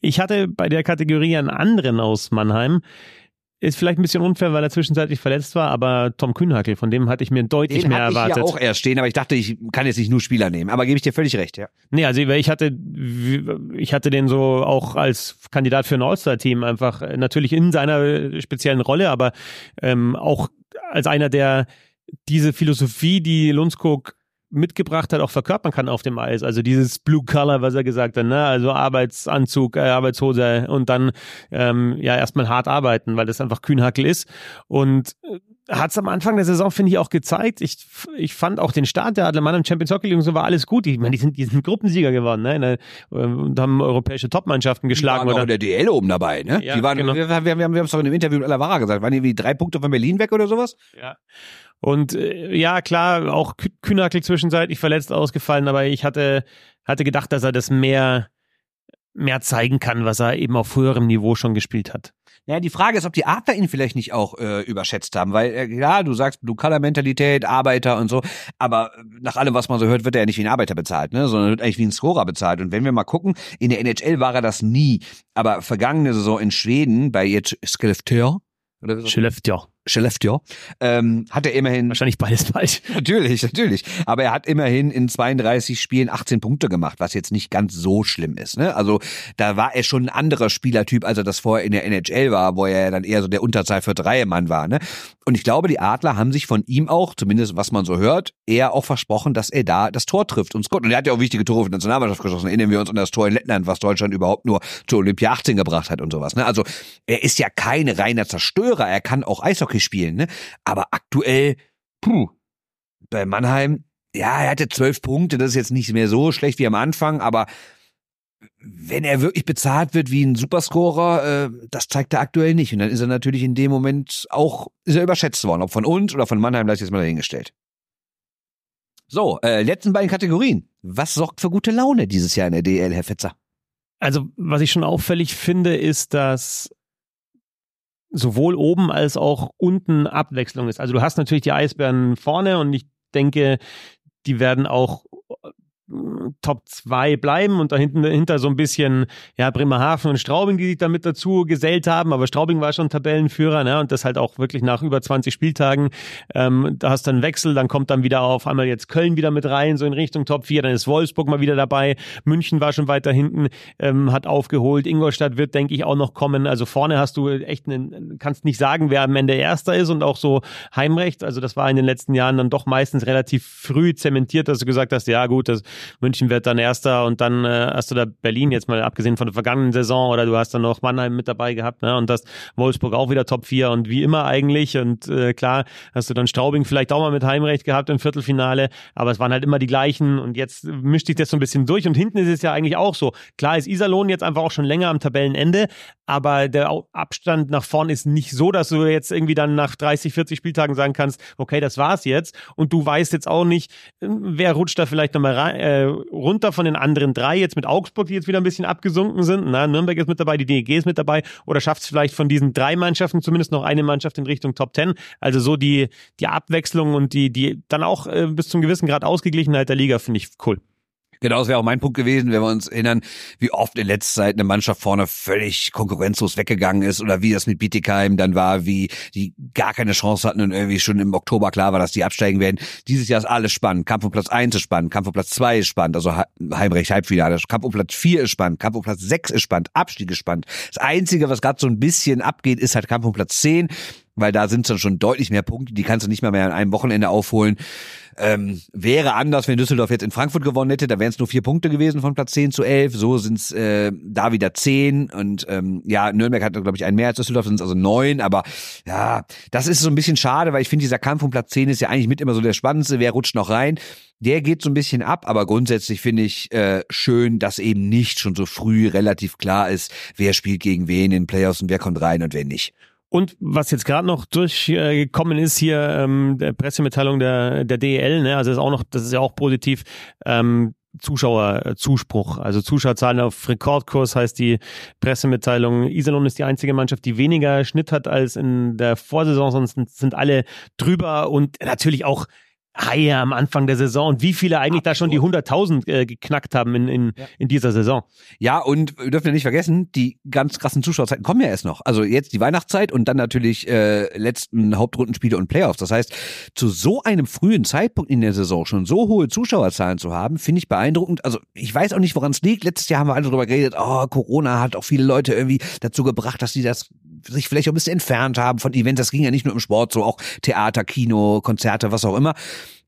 Ich hatte bei der Kategorie einen anderen aus Mannheim. Ist vielleicht ein bisschen unfair, weil er zwischenzeitlich verletzt war, aber Tom Kühnhackel, von dem hatte ich mir deutlich Den mehr hatte ich erwartet. ja auch erst stehen, aber ich dachte, ich kann jetzt nicht nur Spieler nehmen. Aber gebe ich dir völlig recht, ja. Nee, also ich hatte, ich hatte den so auch als Kandidat für ein All-Star-Team einfach äh, natürlich in seiner speziellen Rolle, aber ähm, auch als einer, der diese Philosophie, die Lundskog mitgebracht hat, auch verkörpern kann auf dem Eis. Also dieses Blue Color, was er gesagt hat, ne? Also Arbeitsanzug, äh, Arbeitshose und dann ähm, ja erstmal hart arbeiten, weil das einfach Kühnhackel ist. Und hat es am Anfang der Saison, finde ich, auch gezeigt. Ich, ich fand auch den Start der Adler Mannheim Champions Hockey League und so war alles gut. Ich meine, die sind, die sind Gruppensieger geworden, ne? Der, und haben europäische Topmannschaften geschlagen. Die waren auch Oder? in der DL oben dabei, ne? Ja, die waren, genau. wir, wir, wir, wir haben es doch in dem Interview mit Alavara gesagt, waren die wie drei Punkte von Berlin weg oder sowas? Ja. Und äh, ja, klar, auch Kü- Kühnhackel zwischenzeitlich verletzt ausgefallen, aber ich hatte, hatte gedacht, dass er das mehr, mehr zeigen kann, was er eben auf höherem Niveau schon gespielt hat. Ja, die Frage ist, ob die Adler ihn vielleicht nicht auch äh, überschätzt haben, weil äh, ja, du sagst Blue-Color-Mentalität, Arbeiter und so, aber äh, nach allem, was man so hört, wird er ja nicht wie ein Arbeiter bezahlt, ne, sondern wird eigentlich wie ein Scorer bezahlt. Und wenn wir mal gucken, in der NHL war er das nie, aber vergangene Saison in Schweden bei jetzt Skellefteå oder so- Skellefteå. Skellefteå, ähm, hat er immerhin. Wahrscheinlich beides falsch. [LAUGHS] Natürlich, natürlich. Aber er hat immerhin in 32 Spielen 18 Punkte gemacht, was jetzt nicht ganz so schlimm ist. Ne? Also da war er schon ein anderer Spielertyp, als er das vorher in der NHL war, wo er dann eher so der Unterzahl für Mann war. Ne? Und ich glaube, die Adler haben sich von ihm auch, zumindest was man so hört, eher auch versprochen, dass er da das Tor trifft und Scott. Und er hat ja auch wichtige Tore für die Nationalmannschaft geschossen. Erinnern wir uns an das Tor in Lettland, was Deutschland überhaupt nur zur Olympia 18 gebracht hat und sowas. Ne? Also er ist ja kein reiner Zerstörer. Er kann auch Eishockey spielen. Ne? Aber aktuell, puh, bei Mannheim, ja, er hatte zwölf Punkte. Das ist jetzt nicht mehr so schlecht wie am Anfang, aber wenn er wirklich bezahlt wird wie ein Superscorer, äh, das zeigt er aktuell nicht. Und dann ist er natürlich in dem Moment auch, ist er überschätzt worden. Ob von uns oder von Mannheim, lasse ich jetzt mal dahingestellt. So, äh, letzten beiden Kategorien. Was sorgt für gute Laune dieses Jahr in der DL, Herr Fetzer? Also, was ich schon auffällig finde, ist, dass sowohl oben als auch unten Abwechslung ist. Also du hast natürlich die Eisbären vorne und ich denke, die werden auch Top 2 bleiben und da hinten dahinter so ein bisschen ja Bremerhaven und Straubing, die sich damit dazu gesellt haben, aber Straubing war schon Tabellenführer, ne? Und das halt auch wirklich nach über 20 Spieltagen. Ähm, da hast du einen Wechsel, dann kommt dann wieder auf einmal jetzt Köln wieder mit rein, so in Richtung Top 4, dann ist Wolfsburg mal wieder dabei, München war schon weiter hinten, ähm, hat aufgeholt, Ingolstadt wird, denke ich, auch noch kommen. Also vorne hast du echt einen, kannst nicht sagen, wer am Ende Erster ist und auch so Heimrecht. Also das war in den letzten Jahren dann doch meistens relativ früh zementiert, dass du gesagt hast, ja gut, das München wird dann Erster und dann äh, hast du da Berlin jetzt mal abgesehen von der vergangenen Saison oder du hast dann noch Mannheim mit dabei gehabt ne? und das Wolfsburg auch wieder Top 4 und wie immer eigentlich und äh, klar hast du dann Straubing vielleicht auch mal mit Heimrecht gehabt im Viertelfinale, aber es waren halt immer die gleichen und jetzt mischt sich das so ein bisschen durch und hinten ist es ja eigentlich auch so. Klar ist Iserlohn jetzt einfach auch schon länger am Tabellenende, aber der Abstand nach vorn ist nicht so, dass du jetzt irgendwie dann nach 30, 40 Spieltagen sagen kannst, okay, das war's jetzt und du weißt jetzt auch nicht, wer rutscht da vielleicht nochmal rein, äh, runter von den anderen drei, jetzt mit Augsburg, die jetzt wieder ein bisschen abgesunken sind. Na, Nürnberg ist mit dabei, die DEG ist mit dabei oder schafft es vielleicht von diesen drei Mannschaften zumindest noch eine Mannschaft in Richtung Top Ten. Also so die, die Abwechslung und die, die dann auch äh, bis zum gewissen Grad Ausgeglichenheit der Liga finde ich cool. Genau, das wäre auch mein Punkt gewesen, wenn wir uns erinnern, wie oft in letzter Zeit eine Mannschaft vorne völlig konkurrenzlos weggegangen ist oder wie das mit Bietigheim dann war, wie die gar keine Chance hatten und irgendwie schon im Oktober klar war, dass die absteigen werden. Dieses Jahr ist alles spannend. Kampf um Platz eins ist spannend, Kampf um Platz zwei ist spannend, also Heimrecht Halbfinale. Kampf um Platz vier ist spannend, Kampf um Platz sechs ist spannend, Abstieg ist spannend. Das Einzige, was gerade so ein bisschen abgeht, ist halt Kampf um Platz zehn weil da sind es dann schon deutlich mehr Punkte, die kannst du nicht mehr mehr an einem Wochenende aufholen. Ähm, wäre anders, wenn Düsseldorf jetzt in Frankfurt gewonnen hätte, da wären es nur vier Punkte gewesen von Platz 10 zu 11. So sind es äh, da wieder zehn und ähm, ja, Nürnberg hat, glaube ich, einen mehr als Düsseldorf, sind es also neun. Aber ja, das ist so ein bisschen schade, weil ich finde, dieser Kampf um Platz 10 ist ja eigentlich mit immer so der spannendste. Wer rutscht noch rein? Der geht so ein bisschen ab, aber grundsätzlich finde ich äh, schön, dass eben nicht schon so früh relativ klar ist, wer spielt gegen wen in den Playoffs und wer kommt rein und wer nicht. Und was jetzt gerade noch durchgekommen ist hier, ähm, der Pressemitteilung der, der DEL, ne, also ist auch noch, das ist ja auch positiv, ähm, Zuschauerzuspruch, also Zuschauerzahlen auf Rekordkurs heißt die Pressemitteilung. Iserlohn ist die einzige Mannschaft, die weniger Schnitt hat als in der Vorsaison, sonst sind alle drüber und natürlich auch Haie am Anfang der Saison und wie viele eigentlich Absolut. da schon die 100.000 äh, geknackt haben in, in, ja. in dieser Saison. Ja, und wir dürfen ja nicht vergessen, die ganz krassen Zuschauerzeiten kommen ja erst noch. Also jetzt die Weihnachtszeit und dann natürlich äh, letzten Hauptrundenspiele und Playoffs. Das heißt, zu so einem frühen Zeitpunkt in der Saison schon so hohe Zuschauerzahlen zu haben, finde ich beeindruckend. Also ich weiß auch nicht, woran es liegt. Letztes Jahr haben wir alle darüber geredet, oh, Corona hat auch viele Leute irgendwie dazu gebracht, dass sie das sich vielleicht auch ein bisschen entfernt haben von Events. Das ging ja nicht nur im Sport, so auch Theater, Kino, Konzerte, was auch immer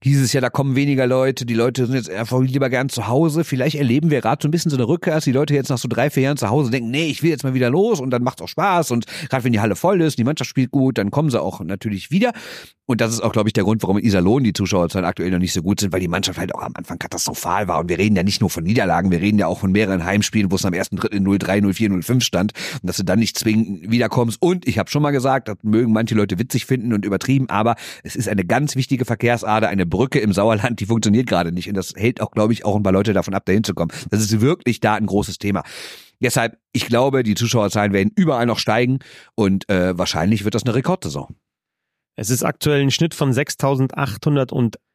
hieß es ja, da kommen weniger Leute, die Leute sind jetzt einfach lieber gern zu Hause. Vielleicht erleben wir gerade so ein bisschen so eine Rückkehr, dass die Leute jetzt nach so drei, vier Jahren zu Hause denken, nee, ich will jetzt mal wieder los und dann macht's auch Spaß und gerade wenn die Halle voll ist, die Mannschaft spielt gut, dann kommen sie auch natürlich wieder. Und das ist auch, glaube ich, der Grund, warum in Iserlohn die Zuschauerzahlen aktuell noch nicht so gut sind, weil die Mannschaft halt auch am Anfang katastrophal war. Und wir reden ja nicht nur von Niederlagen, wir reden ja auch von mehreren Heimspielen, wo es am ersten Drittel 0-3, 0-4, 0-5 stand und dass du dann nicht zwingend wiederkommst. Und ich habe schon mal gesagt, das mögen manche Leute witzig finden und übertrieben, aber es ist eine ganz wichtige Verkehrsader, eine Brücke im Sauerland, die funktioniert gerade nicht. Und das hält auch, glaube ich, auch ein paar Leute davon ab, dahin zu kommen. Das ist wirklich da ein großes Thema. Deshalb, ich glaube, die Zuschauerzahlen werden überall noch steigen und äh, wahrscheinlich wird das eine Rekordsaison. Es ist aktuell ein Schnitt von 6.800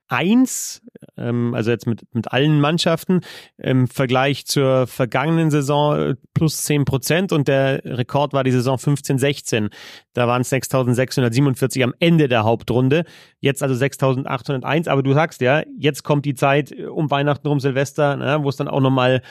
eins, ähm, also jetzt mit, mit allen Mannschaften, im Vergleich zur vergangenen Saison äh, plus zehn Prozent und der Rekord war die Saison 15-16. Da waren es 6.647 am Ende der Hauptrunde. Jetzt also 6.801. Aber du sagst ja, jetzt kommt die Zeit um Weihnachten, um Silvester, ne, wo es dann auch nochmal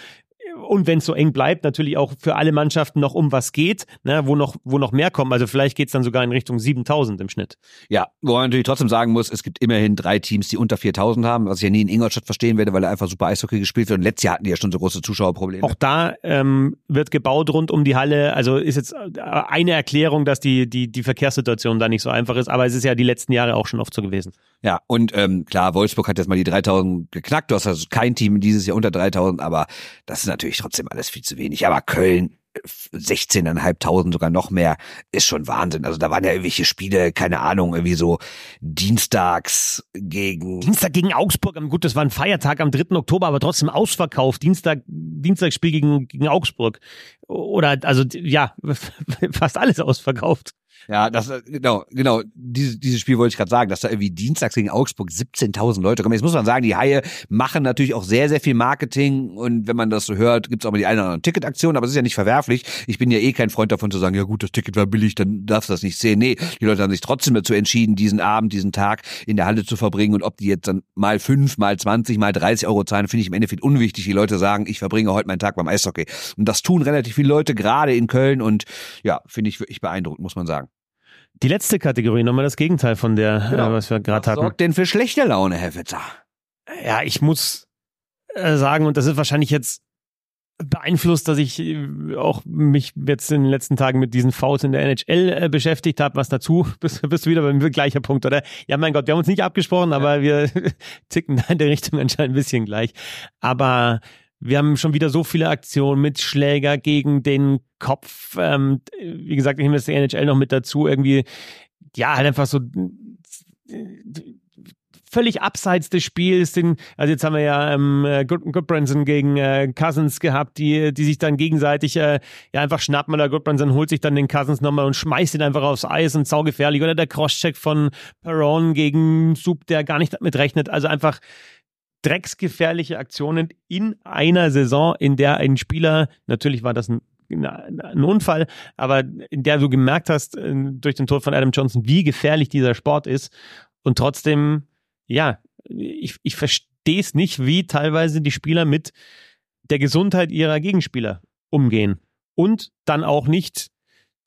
und wenn es so eng bleibt, natürlich auch für alle Mannschaften noch um was geht, ne, wo noch wo noch mehr kommen. Also vielleicht geht's dann sogar in Richtung 7000 im Schnitt. Ja, wo man natürlich trotzdem sagen muss, es gibt immerhin drei Teams, die unter 4000 haben, was ich ja nie in Ingolstadt verstehen werde, weil er einfach super Eishockey gespielt wird. Und letztes Jahr hatten die ja schon so große Zuschauerprobleme. Auch da ähm, wird gebaut rund um die Halle. Also ist jetzt eine Erklärung, dass die die die Verkehrssituation da nicht so einfach ist. Aber es ist ja die letzten Jahre auch schon oft so gewesen. Ja, und ähm, klar, Wolfsburg hat jetzt mal die 3000 geknackt. Du hast also kein Team dieses Jahr unter 3000, aber das ist natürlich trotzdem alles viel zu wenig. Aber Köln, 16.500, sogar noch mehr, ist schon Wahnsinn. Also da waren ja irgendwelche Spiele, keine Ahnung, irgendwie so dienstags gegen... Dienstag gegen Augsburg, gut, das war ein Feiertag am 3. Oktober, aber trotzdem ausverkauft. Dienstag, Dienstagsspiel gegen, gegen Augsburg. Oder, also, ja, [LAUGHS] fast alles ausverkauft. Ja, das genau, genau. Dieses, dieses Spiel wollte ich gerade sagen, dass da irgendwie dienstags gegen Augsburg 17.000 Leute kommen. Jetzt muss man sagen, die Haie machen natürlich auch sehr, sehr viel Marketing und wenn man das so hört, gibt's auch mal die eine oder andere Ticketaktion, aber es ist ja nicht verwerflich. Ich bin ja eh kein Freund davon zu sagen, ja gut, das Ticket war billig, dann darfst du das nicht sehen. Nee, die Leute haben sich trotzdem dazu entschieden, diesen Abend, diesen Tag in der Halle zu verbringen und ob die jetzt dann mal fünf, mal zwanzig, mal 30 Euro zahlen, finde ich im Endeffekt unwichtig. Die Leute sagen, ich verbringe heute meinen Tag beim Eishockey. Und das tun relativ viele Leute, gerade in Köln und ja, finde ich wirklich beeindruckend, muss man sagen. Die letzte Kategorie, nochmal das Gegenteil von der, genau. äh, was wir gerade hatten. Was sorgt denn für schlechte Laune, Herr Witzer? Ja, ich muss äh, sagen, und das ist wahrscheinlich jetzt beeinflusst, dass ich äh, auch mich jetzt in den letzten Tagen mit diesen Fouls in der NHL äh, beschäftigt habe. Was dazu? [LAUGHS] Bist, bist du wieder beim gleicher Punkt, oder? Ja, mein Gott, wir haben uns nicht abgesprochen, aber ja. wir [LAUGHS] ticken da in der Richtung anscheinend ein bisschen gleich. Aber wir haben schon wieder so viele Aktionen mit Schläger gegen den Kopf. Ähm, wie gesagt, ich nehme das NHL noch mit dazu. Irgendwie, ja, halt einfach so völlig abseits des Spiels. Den, also jetzt haben wir ja ähm, Good, Goodbranson gegen äh, Cousins gehabt, die, die sich dann gegenseitig äh, ja einfach schnappen. Oder Goodbranson holt sich dann den Cousins nochmal und schmeißt ihn einfach aufs Eis und saugefährlich. Oder der Crosscheck von Perron gegen Sub, der gar nicht damit rechnet. Also einfach drecksgefährliche Aktionen in einer Saison, in der ein Spieler, natürlich war das ein ein Unfall, aber in der du gemerkt hast äh, durch den Tod von Adam Johnson, wie gefährlich dieser Sport ist. Und trotzdem, ja, ich, ich verstehe es nicht, wie teilweise die Spieler mit der Gesundheit ihrer Gegenspieler umgehen. Und dann auch nicht,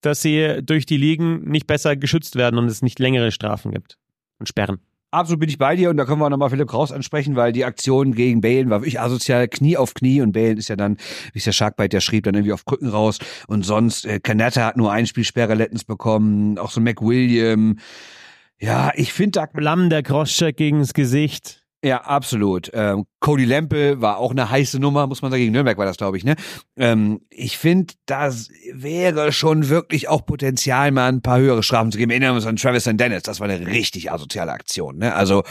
dass sie durch die Ligen nicht besser geschützt werden und es nicht längere Strafen gibt und Sperren. Absolut bin ich bei dir und da können wir auch nochmal Philipp Kraus ansprechen, weil die Aktion gegen Balen war wirklich asozial, Knie auf Knie und Balen ist ja dann, wie es der Sharkbite ja schrieb, dann irgendwie auf Krücken raus und sonst, äh, Canetta hat nur ein Spielsperre letztens bekommen, auch so McWilliam. Ja, ich finde da... Blam, der Crosscheck gegens Gesicht. Ja, absolut. Ähm, Cody Lempe war auch eine heiße Nummer, muss man sagen. Gegen Nürnberg war das, glaube ich. Ne? Ähm, ich finde, das wäre schon wirklich auch Potenzial, mal ein paar höhere Strafen zu geben. Erinnern wir uns an Travis and Dennis. Das war eine richtig asoziale Aktion. Ne? Also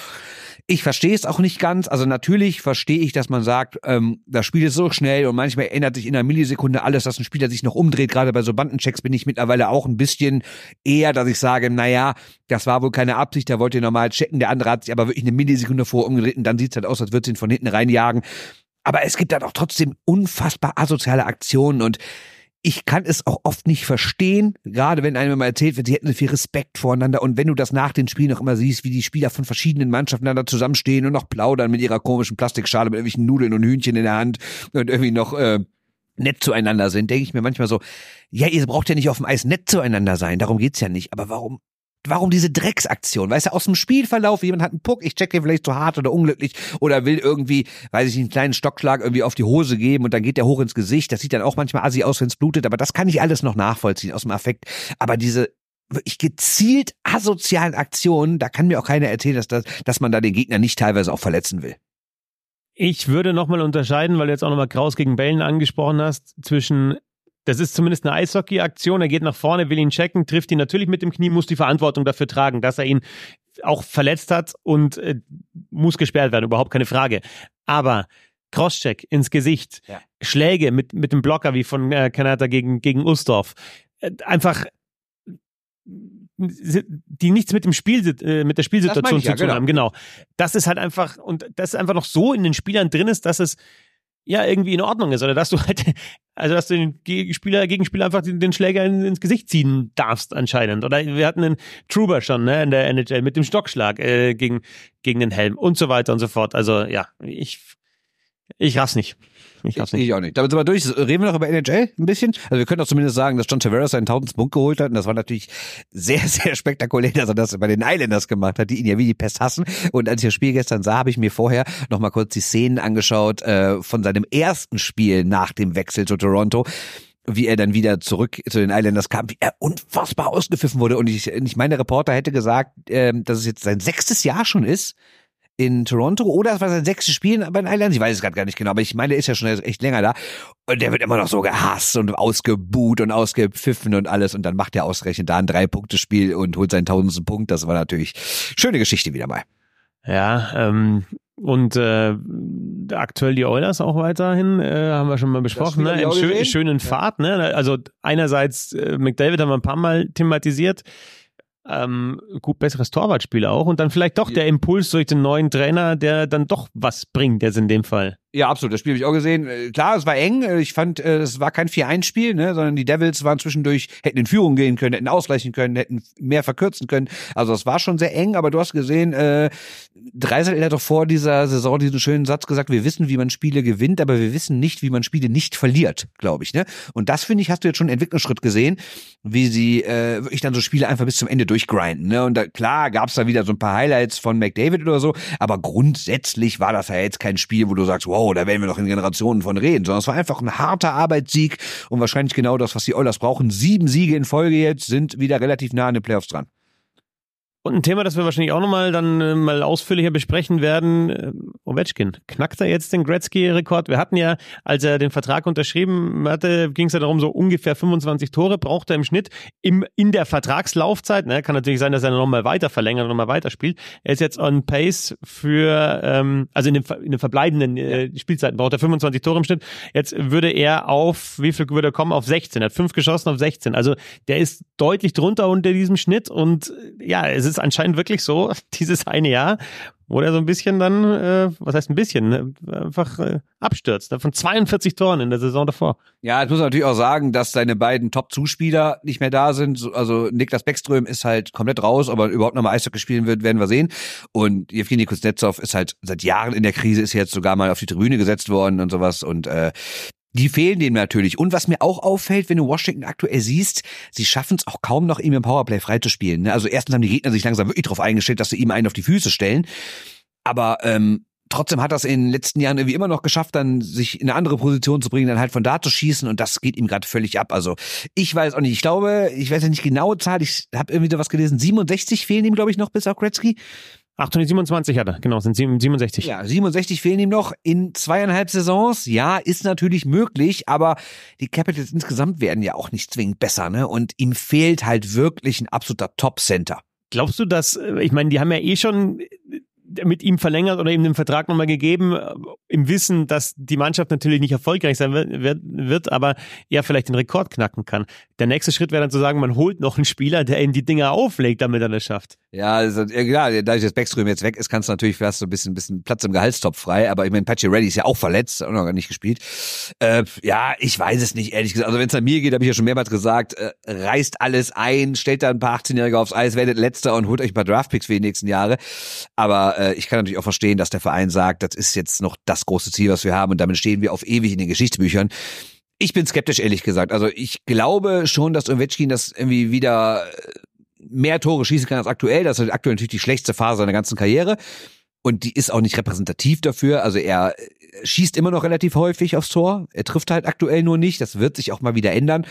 ich verstehe es auch nicht ganz. Also natürlich verstehe ich, dass man sagt, ähm, das Spiel ist so schnell und manchmal ändert sich in einer Millisekunde alles, dass ein Spieler sich noch umdreht. Gerade bei so Bandenchecks bin ich mittlerweile auch ein bisschen eher, dass ich sage, naja, das war wohl keine Absicht, der wollte normal checken. Der andere hat sich aber wirklich eine Millisekunde vor umgedreht und dann sieht es halt aus, als würde ihn von hinten reinjagen. Aber es gibt dann auch trotzdem unfassbar asoziale Aktionen und ich kann es auch oft nicht verstehen, gerade wenn einem mal erzählt wird, sie hätten so viel Respekt voreinander. Und wenn du das nach den Spielen noch immer siehst, wie die Spieler von verschiedenen Mannschaften da zusammenstehen und noch plaudern mit ihrer komischen Plastikschale mit irgendwelchen Nudeln und Hühnchen in der Hand und irgendwie noch äh, nett zueinander sind, denke ich mir manchmal so, ja, ihr braucht ja nicht auf dem Eis nett zueinander sein, darum geht's ja nicht, aber warum warum diese Drecksaktion? Weißt du, aus dem Spielverlauf, jemand hat einen Puck, ich checke vielleicht zu hart oder unglücklich oder will irgendwie, weiß ich einen kleinen Stockschlag irgendwie auf die Hose geben und dann geht der hoch ins Gesicht. Das sieht dann auch manchmal assi aus, wenn es blutet, aber das kann ich alles noch nachvollziehen aus dem Affekt. Aber diese wirklich gezielt asozialen Aktionen, da kann mir auch keiner erzählen, dass, das, dass man da den Gegner nicht teilweise auch verletzen will. Ich würde nochmal unterscheiden, weil du jetzt auch nochmal Kraus gegen Bällen angesprochen hast, zwischen das ist zumindest eine Eishockey-Aktion. Er geht nach vorne, will ihn checken, trifft ihn natürlich mit dem Knie, muss die Verantwortung dafür tragen, dass er ihn auch verletzt hat und äh, muss gesperrt werden, überhaupt keine Frage. Aber Crosscheck ins Gesicht, ja. Schläge mit, mit dem Blocker wie von äh, Kanada gegen, gegen Ustorf. Äh, einfach die nichts mit dem Spiel, äh, mit der Spielsituation zu tun genau. haben. Genau. Das ist halt einfach, und das ist einfach noch so in den Spielern drin ist, dass es ja irgendwie in Ordnung ist oder dass du halt, [LAUGHS] also dass du den Gegenspieler, Gegenspieler einfach den, den Schläger in, ins Gesicht ziehen darfst anscheinend. Oder wir hatten einen Truber schon ne, in der NHL mit dem Stockschlag äh, gegen gegen den Helm und so weiter und so fort. Also ja, ich ich raff's nicht. Ich, ich, ich auch nicht. Damit sind wir durch. Reden wir noch über NHL ein bisschen? Also wir können doch zumindest sagen, dass John Tavares seinen tausendsten Punkt geholt hat. Und das war natürlich sehr, sehr spektakulär, dass er das bei den Islanders gemacht hat, die ihn ja wie die Pest hassen. Und als ich das Spiel gestern sah, habe ich mir vorher noch mal kurz die Szenen angeschaut äh, von seinem ersten Spiel nach dem Wechsel zu Toronto wie er dann wieder zurück zu den Islanders kam, wie er unfassbar ausgepfiffen wurde. Und ich, ich meine, Reporter hätte gesagt, äh, dass es jetzt sein sechstes Jahr schon ist, in Toronto oder es war sein sechstes Spiel bei den Islanders. Ich weiß es gerade gar nicht genau, aber ich meine, er ist ja schon echt länger da. Und der wird immer noch so gehasst und ausgebuht und ausgepfiffen und alles. Und dann macht er ausgerechnet da ein Drei-Punkte-Spiel und holt seinen tausendsten Punkt. Das war natürlich schöne Geschichte wieder mal. Ja, ähm, und äh, aktuell die Oilers auch weiterhin, äh, haben wir schon mal besprochen, ne? in schön, schönen Fahrt. Ne? Also einerseits, äh, McDavid haben wir ein paar Mal thematisiert, ähm, gut besseres Torwartspiel auch und dann vielleicht doch der Impuls durch den neuen Trainer, der dann doch was bringt jetzt in dem Fall. Ja, absolut. Das Spiel habe ich auch gesehen. Äh, klar, es war eng. Äh, ich fand, äh, es war kein 4-1-Spiel, ne, sondern die Devils waren zwischendurch, hätten in Führung gehen können, hätten ausgleichen können, hätten mehr verkürzen können. Also es war schon sehr eng, aber du hast gesehen, äh, Dreisel hat doch vor dieser Saison diesen schönen Satz gesagt, wir wissen, wie man Spiele gewinnt, aber wir wissen nicht, wie man Spiele nicht verliert, glaube ich. Ne? Und das, finde ich, hast du jetzt schon einen Entwicklungsschritt gesehen, wie sie äh, wirklich dann so Spiele einfach bis zum Ende durchgrinden. Ne? Und da, klar gab es da wieder so ein paar Highlights von McDavid oder so, aber grundsätzlich war das ja jetzt kein Spiel, wo du sagst, wow, wow, da werden wir noch in Generationen von reden, sondern es war einfach ein harter Arbeitssieg und wahrscheinlich genau das, was die Oilers brauchen. Sieben Siege in Folge jetzt sind wieder relativ nah an den Playoffs dran. Und ein Thema, das wir wahrscheinlich auch nochmal dann äh, mal ausführlicher besprechen werden, äh, Ovechkin. Knackt er jetzt den Gretzky-Rekord? Wir hatten ja, als er den Vertrag unterschrieben hatte, ging es ja darum, so ungefähr 25 Tore braucht er im Schnitt im, in der Vertragslaufzeit. Ne? Kann natürlich sein, dass er nochmal weiter verlängert und nochmal weiterspielt. Er ist jetzt on pace für, ähm, also in den, in den verbleibenden äh, Spielzeiten braucht er 25 Tore im Schnitt. Jetzt würde er auf, wie viel würde er kommen? Auf 16. Er hat fünf geschossen auf 16. Also der ist deutlich drunter unter diesem Schnitt und ja, es ist anscheinend wirklich so, [LAUGHS] dieses eine Jahr, wo er so ein bisschen dann, äh, was heißt ein bisschen, ne, einfach äh, abstürzt. Von 42 Toren in der Saison davor. Ja, jetzt muss man natürlich auch sagen, dass seine beiden Top-Zuspieler nicht mehr da sind. Also Niklas Beckström ist halt komplett raus, ob er überhaupt nochmal Eishockey spielen wird, werden wir sehen. Und Evgeny Kuznetsov ist halt seit Jahren in der Krise, ist jetzt sogar mal auf die Tribüne gesetzt worden und sowas. Und äh, die fehlen dem natürlich. Und was mir auch auffällt, wenn du Washington aktuell siehst, sie schaffen es auch kaum noch, ihm im Powerplay freizuspielen. Ne? Also erstens haben die Gegner sich langsam wirklich darauf eingestellt, dass sie ihm einen auf die Füße stellen. Aber ähm, trotzdem hat das in den letzten Jahren irgendwie immer noch geschafft, dann sich in eine andere Position zu bringen, dann halt von da zu schießen und das geht ihm gerade völlig ab. Also ich weiß auch nicht, ich glaube, ich weiß ja nicht genaue Zahl, ich habe irgendwie da was gelesen, 67 fehlen ihm, glaube ich, noch bis auf Gretzky. 827 hat er, genau, sind 67. Ja, 67 fehlen ihm noch in zweieinhalb Saisons. Ja, ist natürlich möglich, aber die Capitals insgesamt werden ja auch nicht zwingend besser, ne? Und ihm fehlt halt wirklich ein absoluter Top-Center. Glaubst du, dass, äh, ich meine, die haben ja eh schon mit ihm verlängert oder ihm den Vertrag nochmal gegeben, äh, im Wissen, dass die Mannschaft natürlich nicht erfolgreich sein wird, wird, aber er vielleicht den Rekord knacken kann. Der nächste Schritt wäre dann zu sagen, man holt noch einen Spieler, der ihm die Dinger auflegt, damit er das schafft. Ja, also, ja, dadurch, dass Backstream jetzt weg ist, kannst du natürlich fast so ein bisschen, bisschen Platz im Gehaltstopf frei, aber ich meine, Patchy Reddy ist ja auch verletzt, auch noch nicht gespielt. Äh, ja, ich weiß es nicht, ehrlich gesagt. Also wenn es an mir geht, habe ich ja schon mehrmals gesagt, äh, reißt alles ein, stellt da ein paar 18-Jährige aufs Eis, werdet Letzter und holt euch ein paar Draftpicks für die nächsten Jahre. Aber äh, ich kann natürlich auch verstehen, dass der Verein sagt, das ist jetzt noch das große Ziel, was wir haben und damit stehen wir auf ewig in den Geschichtsbüchern. Ich bin skeptisch, ehrlich gesagt. Also ich glaube schon, dass Ovechkin das irgendwie wieder mehr Tore schießen kann als aktuell. Das ist aktuell natürlich die schlechteste Phase seiner ganzen Karriere. Und die ist auch nicht repräsentativ dafür. Also er schießt immer noch relativ häufig aufs Tor. Er trifft halt aktuell nur nicht. Das wird sich auch mal wieder ändern.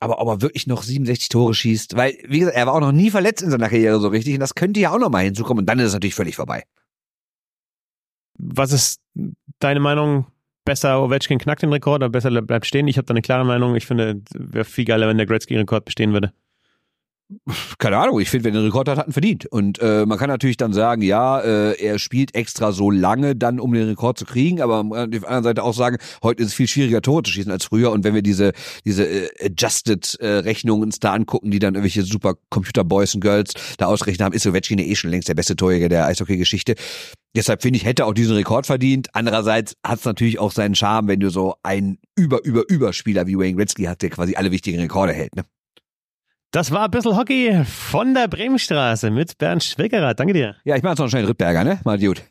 Aber ob er wirklich noch 67 Tore schießt, weil, wie gesagt, er war auch noch nie verletzt in seiner Karriere so richtig. Und das könnte ja auch noch mal hinzukommen. Und dann ist es natürlich völlig vorbei. Was ist deine Meinung? Besser Ovechkin knackt den Rekord oder besser bleibt stehen? Ich habe da eine klare Meinung. Ich finde, wäre viel geiler, wenn der Gretzky-Rekord bestehen würde. Keine Ahnung, ich finde, wenn er den Rekord hat, hat er verdient. Und äh, man kann natürlich dann sagen, ja, äh, er spielt extra so lange dann, um den Rekord zu kriegen, aber auf der anderen Seite auch sagen, heute ist es viel schwieriger, Tore zu schießen als früher. Und wenn wir diese, diese äh, Adjusted-Rechnungen uns da angucken, die dann irgendwelche super Computer-Boys und Girls da ausrechnen haben, ist Ovechkin eh schon längst der beste Torjäger der Eishockey-Geschichte. Deshalb finde ich, hätte auch diesen Rekord verdient. Andererseits hat es natürlich auch seinen Charme, wenn du so einen über, über, über Spieler wie Wayne Gretzky hast, der quasi alle wichtigen Rekorde hält. Ne? Das war ein bisschen Hockey von der Bremenstraße mit Bernd Schweckerer. Danke dir. Ja, ich mache jetzt noch schnell Rittberger, ne? Mal gut.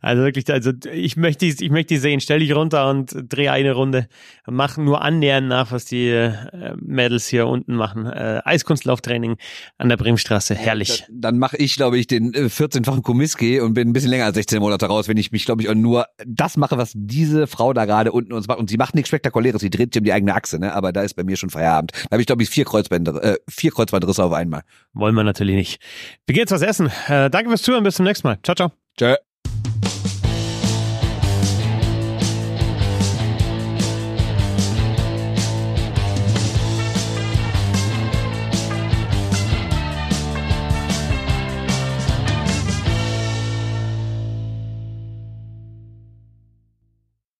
Also wirklich, also ich möchte, ich möchte die sehen. Stell dich runter und dreh eine Runde. Mach nur annähernd nach, was die äh, Mädels hier unten machen. Äh, Eiskunstlauftraining an der Bremenstraße. Herrlich. Dann, dann mache ich, glaube ich, den äh, 14-fachen Komiski und bin ein bisschen länger als 16 Monate raus, wenn ich mich, glaube ich, nur das mache, was diese Frau da gerade unten uns macht. Und sie macht nichts Spektakuläres, sie dreht sich um die eigene Achse, ne? Aber da ist bei mir schon Feierabend. Da habe ich, glaube ich, vier Kreuzbänder, äh, vier Kreuzbandrisse auf einmal. Wollen wir natürlich nicht. Wir gehen jetzt was essen. Äh, danke fürs Zuhören, bis zum nächsten Mal. Ciao, ciao. Tschö.